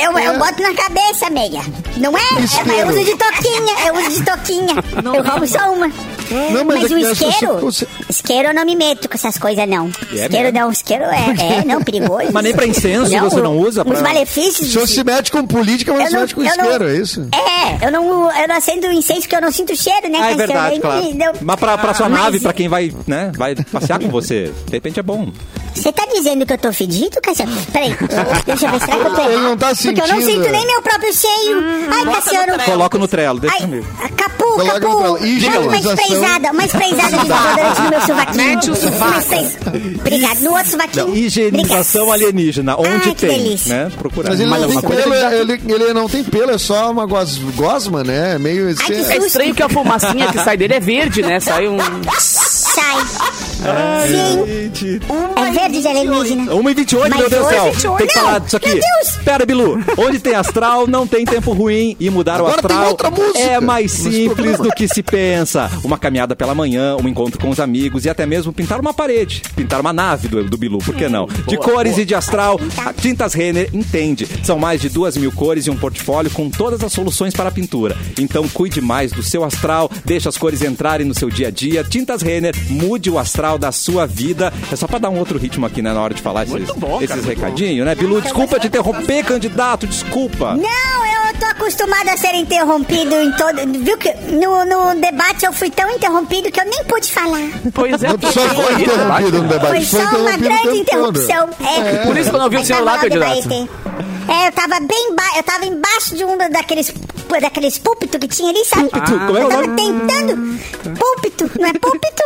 Eu, eu boto na cabeça meia. Não é? é? Isqueiro. Eu uso de toquinha. Eu uso de toquinha. Eu roubo só uma. Não, mas, Mas é o isqueiro, se- isqueiro eu não me meto com essas coisas, não. É isqueiro mesmo? não, isqueiro é, é não, perigoso. Mas nem pra incenso você não usa Os pra- malefícios. O senhor se mete com política, mas Eu se não- mete com eu não- isqueiro, é isso? É, eu não, eu não acendo incenso porque eu não sinto cheiro, né, Ah, é verdade, claro. deu- Mas pra, pra sua Mas- nave, pra quem vai, né, vai passear com você, de repente é bom. Você tá dizendo que eu tô fedido, Cassiano? Peraí, deixa eu ver, será que eu tô Ele não tá Porque eu não sentindo. sinto nem meu próprio seio. Ai, Cassiano. Coloca no trelo, deixa Ai, comigo. Capu, Coloca no Capu. trelo. Manda uma espreizada, uma espreizada de desodorante no meu sovaquinho. Mete o sovaco. Obrigado, no outro sovaquinho. Higienização Obrigado. alienígena, onde Ai, tem, delícia. né? Procurar. Mas ele Mais não, tem pelo, ele, ele não tem pelo, é só uma gos, gosma, né? Meio que assim. É estranho que a fumacinha que sai dele é verde, né? Sai um. <laughs> Sai. Sim, Gente. é verde de alienígena. 1 e 28, Mas meu Deus do céu. 1h28. Tem que Não, falar disso aqui. meu Deus. Pera, Bilu. Onde tem astral, não tem tempo ruim. E mudar Agora o tem astral é mais simples do que se pensa. Uma caminhada pela manhã, um encontro com os amigos e até mesmo pintar uma parede. Pintar uma nave do, do Bilu, por que não? De cores e de astral, a Tintas Renner entende. São mais de duas mil cores e um portfólio com todas as soluções para a pintura. Então cuide mais do seu astral, deixe as cores entrarem no seu dia a dia. Tintas Renner, mude o astral da sua vida. É só para dar um outro ritmo aqui, né, na hora de falar esses, esses recadinhos, né? Bilu, desculpa te interromper, candidato, desculpa. Não, eu tô acostumada a ser interrompido em todo. Viu que no, no debate eu fui tão interrompido que eu nem pude falar. Pois é. Só foi interrompido no debate. Foi só uma grande interrupção. É. Por isso que eu não vi o o candidato. É, eu tava bem ba... eu tava embaixo de um daqueles daqueles púlpitos que tinha ali, sabe? Púlpito? Como é o eu tava tentando. Púlpito, não é púlpito?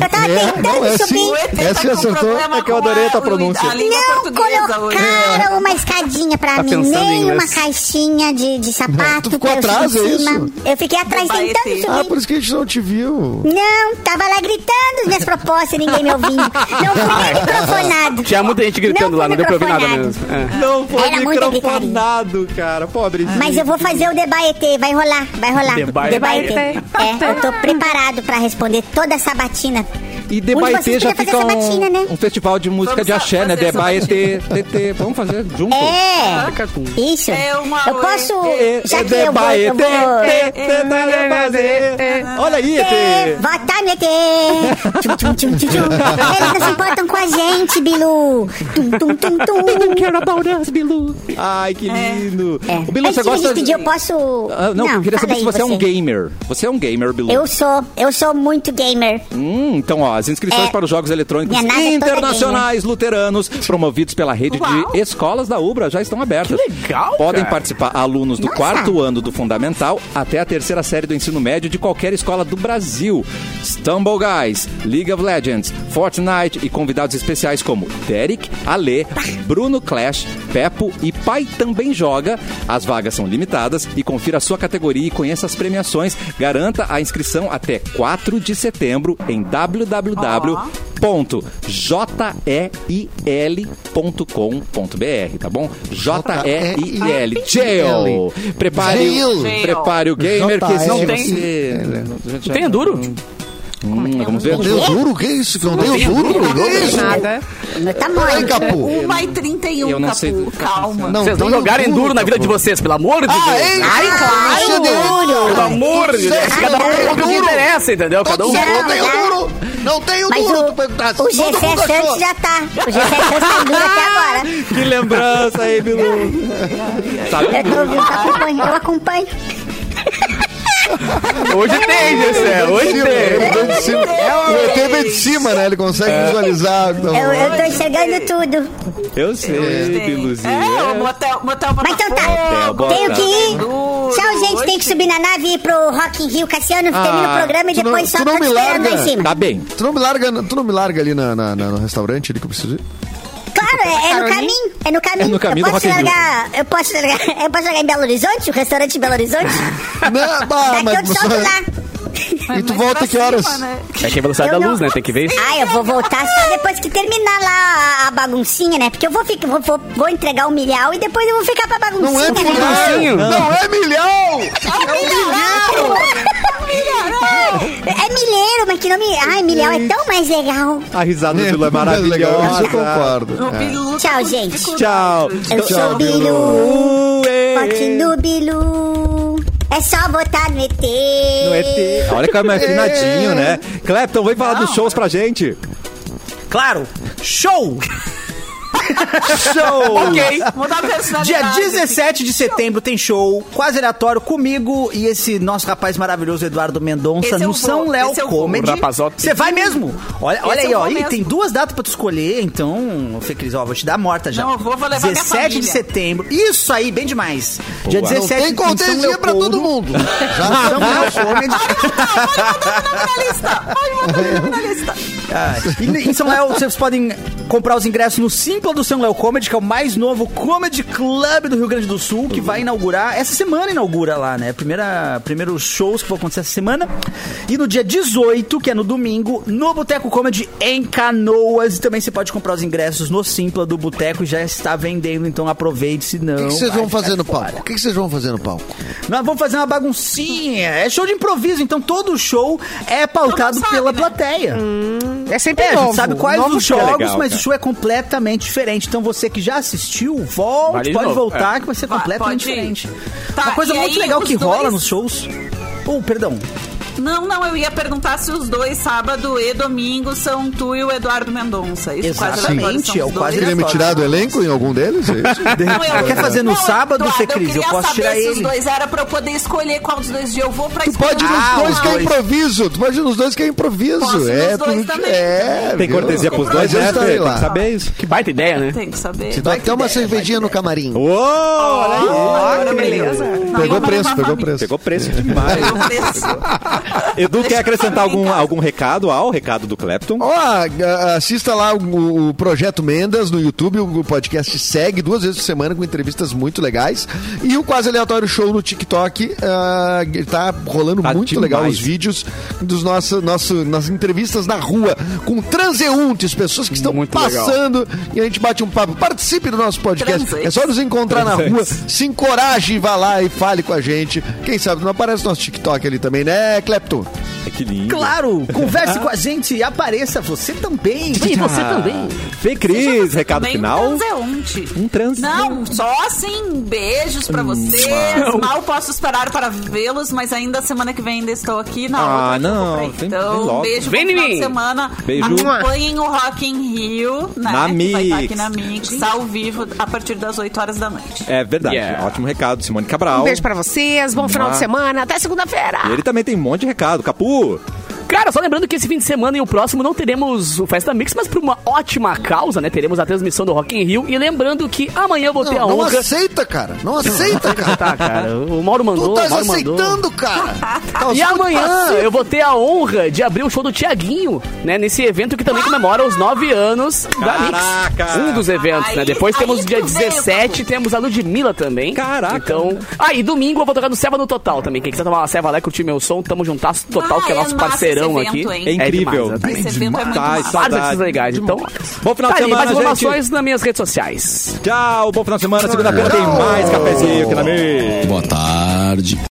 Eu tava É, tentando não, é subir. sim. Essa tá com acertou. É que eu adorei a tua pronúncia. A Não portuguesa hoje. colocaram uma escadinha pra Tá mim, nem uma caixinha de, de sapato. Tu ficou atrás, é em cima. isso? Eu fiquei atrás Do tentando subir. Ah, por isso que a gente não te viu. Não, tava lá gritando as minhas propostas e ninguém me ouvindo. Não fui nem microfonado. Tinha muita gente gritando lá, fui não deu pra ouvir nada mesmo. É. Não foi Era muita microfonado, cara. Pobrezinho. Mas eu vou fazer o debaetê, vai rolar, vai rolar. Debaetê. Debaetê. É, eu tô preparado pra responder toda essa batina. E de Debaetê já fica um, sabatina, né? um festival de música Vamos de axé, né? Debaetê, TT. Vamos fazer junto? É, isso. É uma- Eu posso, É, já é que eu vou... Eu Debaetê, vou. Olha aí, ET. Vota no ET! Eles não se importam com a gente, Bilu! Tum, tum, tum, tum. Quero about us, Bilu. Ai, que lindo. É. O Bilu, Antes você de me gosta... despedir, eu posso... Ah, não, queria saber se aí, você é um gamer. Você é um gamer, Bilu. Eu sou, eu sou muito gamer. Hum, então, ó, as inscrições É. para os Jogos Eletrônicos é Internacionais Luteranos, promovidos pela rede de escolas da UBRA, já estão abertas. Que legal, Podem cara. participar alunos do Nossa. quarto ano do Fundamental até a terceira série do ensino médio de qualquer escola do Brasil. Stumble Guys, League of Legends, Fortnite e convidados especiais como Derek, Ale, Bruno Clash, E Pai também joga. As vagas são limitadas e confira a sua categoria e conheça as premiações. Garanta a inscrição até 4 de setembro em www.jeil.com.br, tá bom? J-E-I-L. Jail. Prepare, Jail. prepare o gamer que Não tem. você- Tem duro? Hum, vamos ver. Deu duro? Que isso? Que não deu duro? Que isso? Nada. Meu Ei, tamanho. Capu. 1 e 31, Eu não Capu. sei. Calma. Não Vocês não tem jogarem duro na vida de vocês, pelo amor de Deus. Ah, ei, Ai, claro, Pelo amor de Deus. Cada um com o que duro. interessa, entendeu? Cada um. Não, não Não, tenho não. duro! Não tenho Mas duro! o, tu perguntasse. o Todo G7 mundo achou. Santos já tá. O G7 Santos tá duro até <laughs> agora. Que lembrança aí, Bilu. Sabe? Eu, tô, eu acompanho, eu acompanho. <laughs> Hoje tem, Gessé. Hoje Ele tem. vem de cima. O ET vem de cima, né? Ele consegue visualizar. Então, Eu, eu tô enxergando tudo. Eu sei, Biluzinho. É, o motel, motel Mas então tá. Tenho que ir. Tchau, gente. Tem que subir na nave e ir pro Rock in Rio. Cassiano, termina o programa e tu não- depois só tô não te me esperando lá larga. em cima. Tá bem. Tu não me larga, tu não me larga ali na, na- na- no restaurante ali que eu preciso ir? Claro, é, é no caminho. É no caminho. É no caminho eu posso largar. Eu posso largar. Eu posso largar em Belo Horizonte, o restaurante em Belo Horizonte. <laughs> Não, bah, Daqui eu mas te solto você... lá. E tu volta que horas? É que é a velocidade Eu da não- luz, né? Tem que ver isso. Ah, eu vou voltar só depois que terminar lá a, a baguncinha, né? Porque eu vou, ficar, vou, vou, vou entregar o milhau e depois eu vou ficar pra baguncinha, Não é né? milhão! Não é milhão! É um milhão! É milheiro, mas que nome. Ai, milhão é tão mais legal. A risada do É, Bilu é Isso eu maravilhosa. concordo. É. Tchau, gente. Tchau. Eu sou o Bilu. Bilu. No Bilu. É só votar no ET. No ET. Olha como é afinadinho, né? Clepton, vem falar dos shows pra gente. Claro, show! Show! ok. Mudar a Dia personalidade. 17 de setembro tem show quase aleatório comigo e esse nosso rapaz maravilhoso Eduardo Mendonça no São Léo. Comedy. Você vai mesmo? Olha, olha aí, ó. mesmo. tem duas datas pra tu escolher, então, Fê Cris, ó, vou te dar morta já. Não, eu vou, vou levar minha 17 de setembro. Isso aí, bem demais. Dia Não 17 tem em São cortesia pra todo mundo. São Léo Comedy. Na lista. Pode botar ele na lista. Ah, e em São Léo, vocês podem comprar os ingressos no Simpla do São Léo Comedy, que é o mais novo comedy club do Rio Grande do Sul, que vai inaugurar, essa semana inaugura lá, né? Primeira, primeiros shows que vão acontecer essa semana. E no dia 18, que é no domingo, no Boteco Comedy em Canoas. E também você pode comprar os ingressos no Simpla do Boteco, já está vendendo, então aproveite, se não. O que vocês vão fazer no palco? O que vocês vão fazer no palco? Nós vamos fazer uma baguncinha. É show de improviso, então todo show é pautado sabe, pela né? plateia. É sempre É, a gente novo. sabe quais Novo os show. jogos, legal, mas cara. o show é completamente diferente. Então você que já assistiu, volte, Vale de pode novo, voltar, que vai ser completamente diferente. Tá, Uma coisa muito aí legal que rola dois- nos shows. Oh, perdão. Não, não, eu ia perguntar se os dois, sábado e domingo, são tu e o Eduardo Mendonça. Isso quase Exatamente, é o os quase. Queria me tirar do elenco em algum deles? É? <laughs> Não, eu- Quer fazer no Não, sábado, Eduardo, Fê Cris? Eu queria posso saber tirar se os dois era pra eu poder escolher qual dos dois dias eu vou pra Tu pode ir nos Ah, dois que é dois. improviso. Tu pode ir nos dois que é improviso. Posso é, nos dois tu- também. é, Tem viu? cortesia pros dois, eu né? Tem que saber isso. Que baita ideia, né? Tem que saber. Te dou até uma cervejinha no camarim. Uou, olha aí. Beleza. Pegou preço, pegou preço. Pegou preço demais. Pegou preço. Edu, quer acrescentar algum, algum recado ao recado do Clapton? Ó, assista lá o, o Projeto Mendas no YouTube, o, podcast segue duas vezes por semana com entrevistas muito legais. E o Quase Aleatório Show no TikTok, ah, tá rolando Tá muito demais. legal os vídeos dos nossos nosso, nas entrevistas na rua com transeuntes, pessoas que estão Muito legal. passando e a gente bate um papo. Participe do nosso podcast. Transeuntes. É só nos encontrar na rua, se encoraje e vá lá e fale com a gente. Quem sabe não aparece no nosso TikTok ali também, né, Clepton? Que lindo. Claro, <laughs> converse com a gente e apareça você também. E você também. Fê Cris, recado Também final. Um transeunte. Um trans. Não, só assim, beijos pra vocês. Mal posso esperar para vê-los, mas ainda semana que vem ainda estou aqui na Ah, não, vem- vem Então, logo. beijo Vem bom final mim. de semana. Beijo. Acompanhem o Rock in Rio, né? Na que vai estar Mix. aqui na Mix, ao vivo, a partir das 8 horas da noite. É verdade. Yeah. Ótimo recado, Simone Cabral. Um beijo pra vocês, bom final Ah. de semana, até segunda-feira. E ele também tem um monte de recado. Capu, Cara, só lembrando que esse fim de semana e o próximo não teremos o Festa Mix, mas por uma ótima causa, né? Teremos a transmissão do Rock in Rio. E lembrando que amanhã eu vou ter Não, a não honra... aceita, cara. Não aceita, <laughs> cara. Tá, cara. O Mauro Tu mandou, tá Mauro mandou. aceitando, cara. Tá E amanhã eu vou ter a honra de abrir o show do Tiaguinho, né? Nesse evento que também comemora os nove anos da Mix. Caraca! Um dos eventos, né? Aí- Depois temos dia tu veio, 17, temos a Ludmilla também. Caraca! Então. Ah, e domingo eu vou tocar no Ceva no Total também. Quem quiser tomar uma Ceva lá e curtir meu som, tamo juntasso total, Ah, que é é nosso massa parceirão aqui. hein? É incrível. demais, exatamente. Esse evento é muito Ai, massa. Vários legais. Então, Bom final tá de semana, mais gente. informações nas minhas redes sociais. Tchau, bom final de semana. Segunda-feira tem mais cafezinho aqui na mesa. Boa tarde.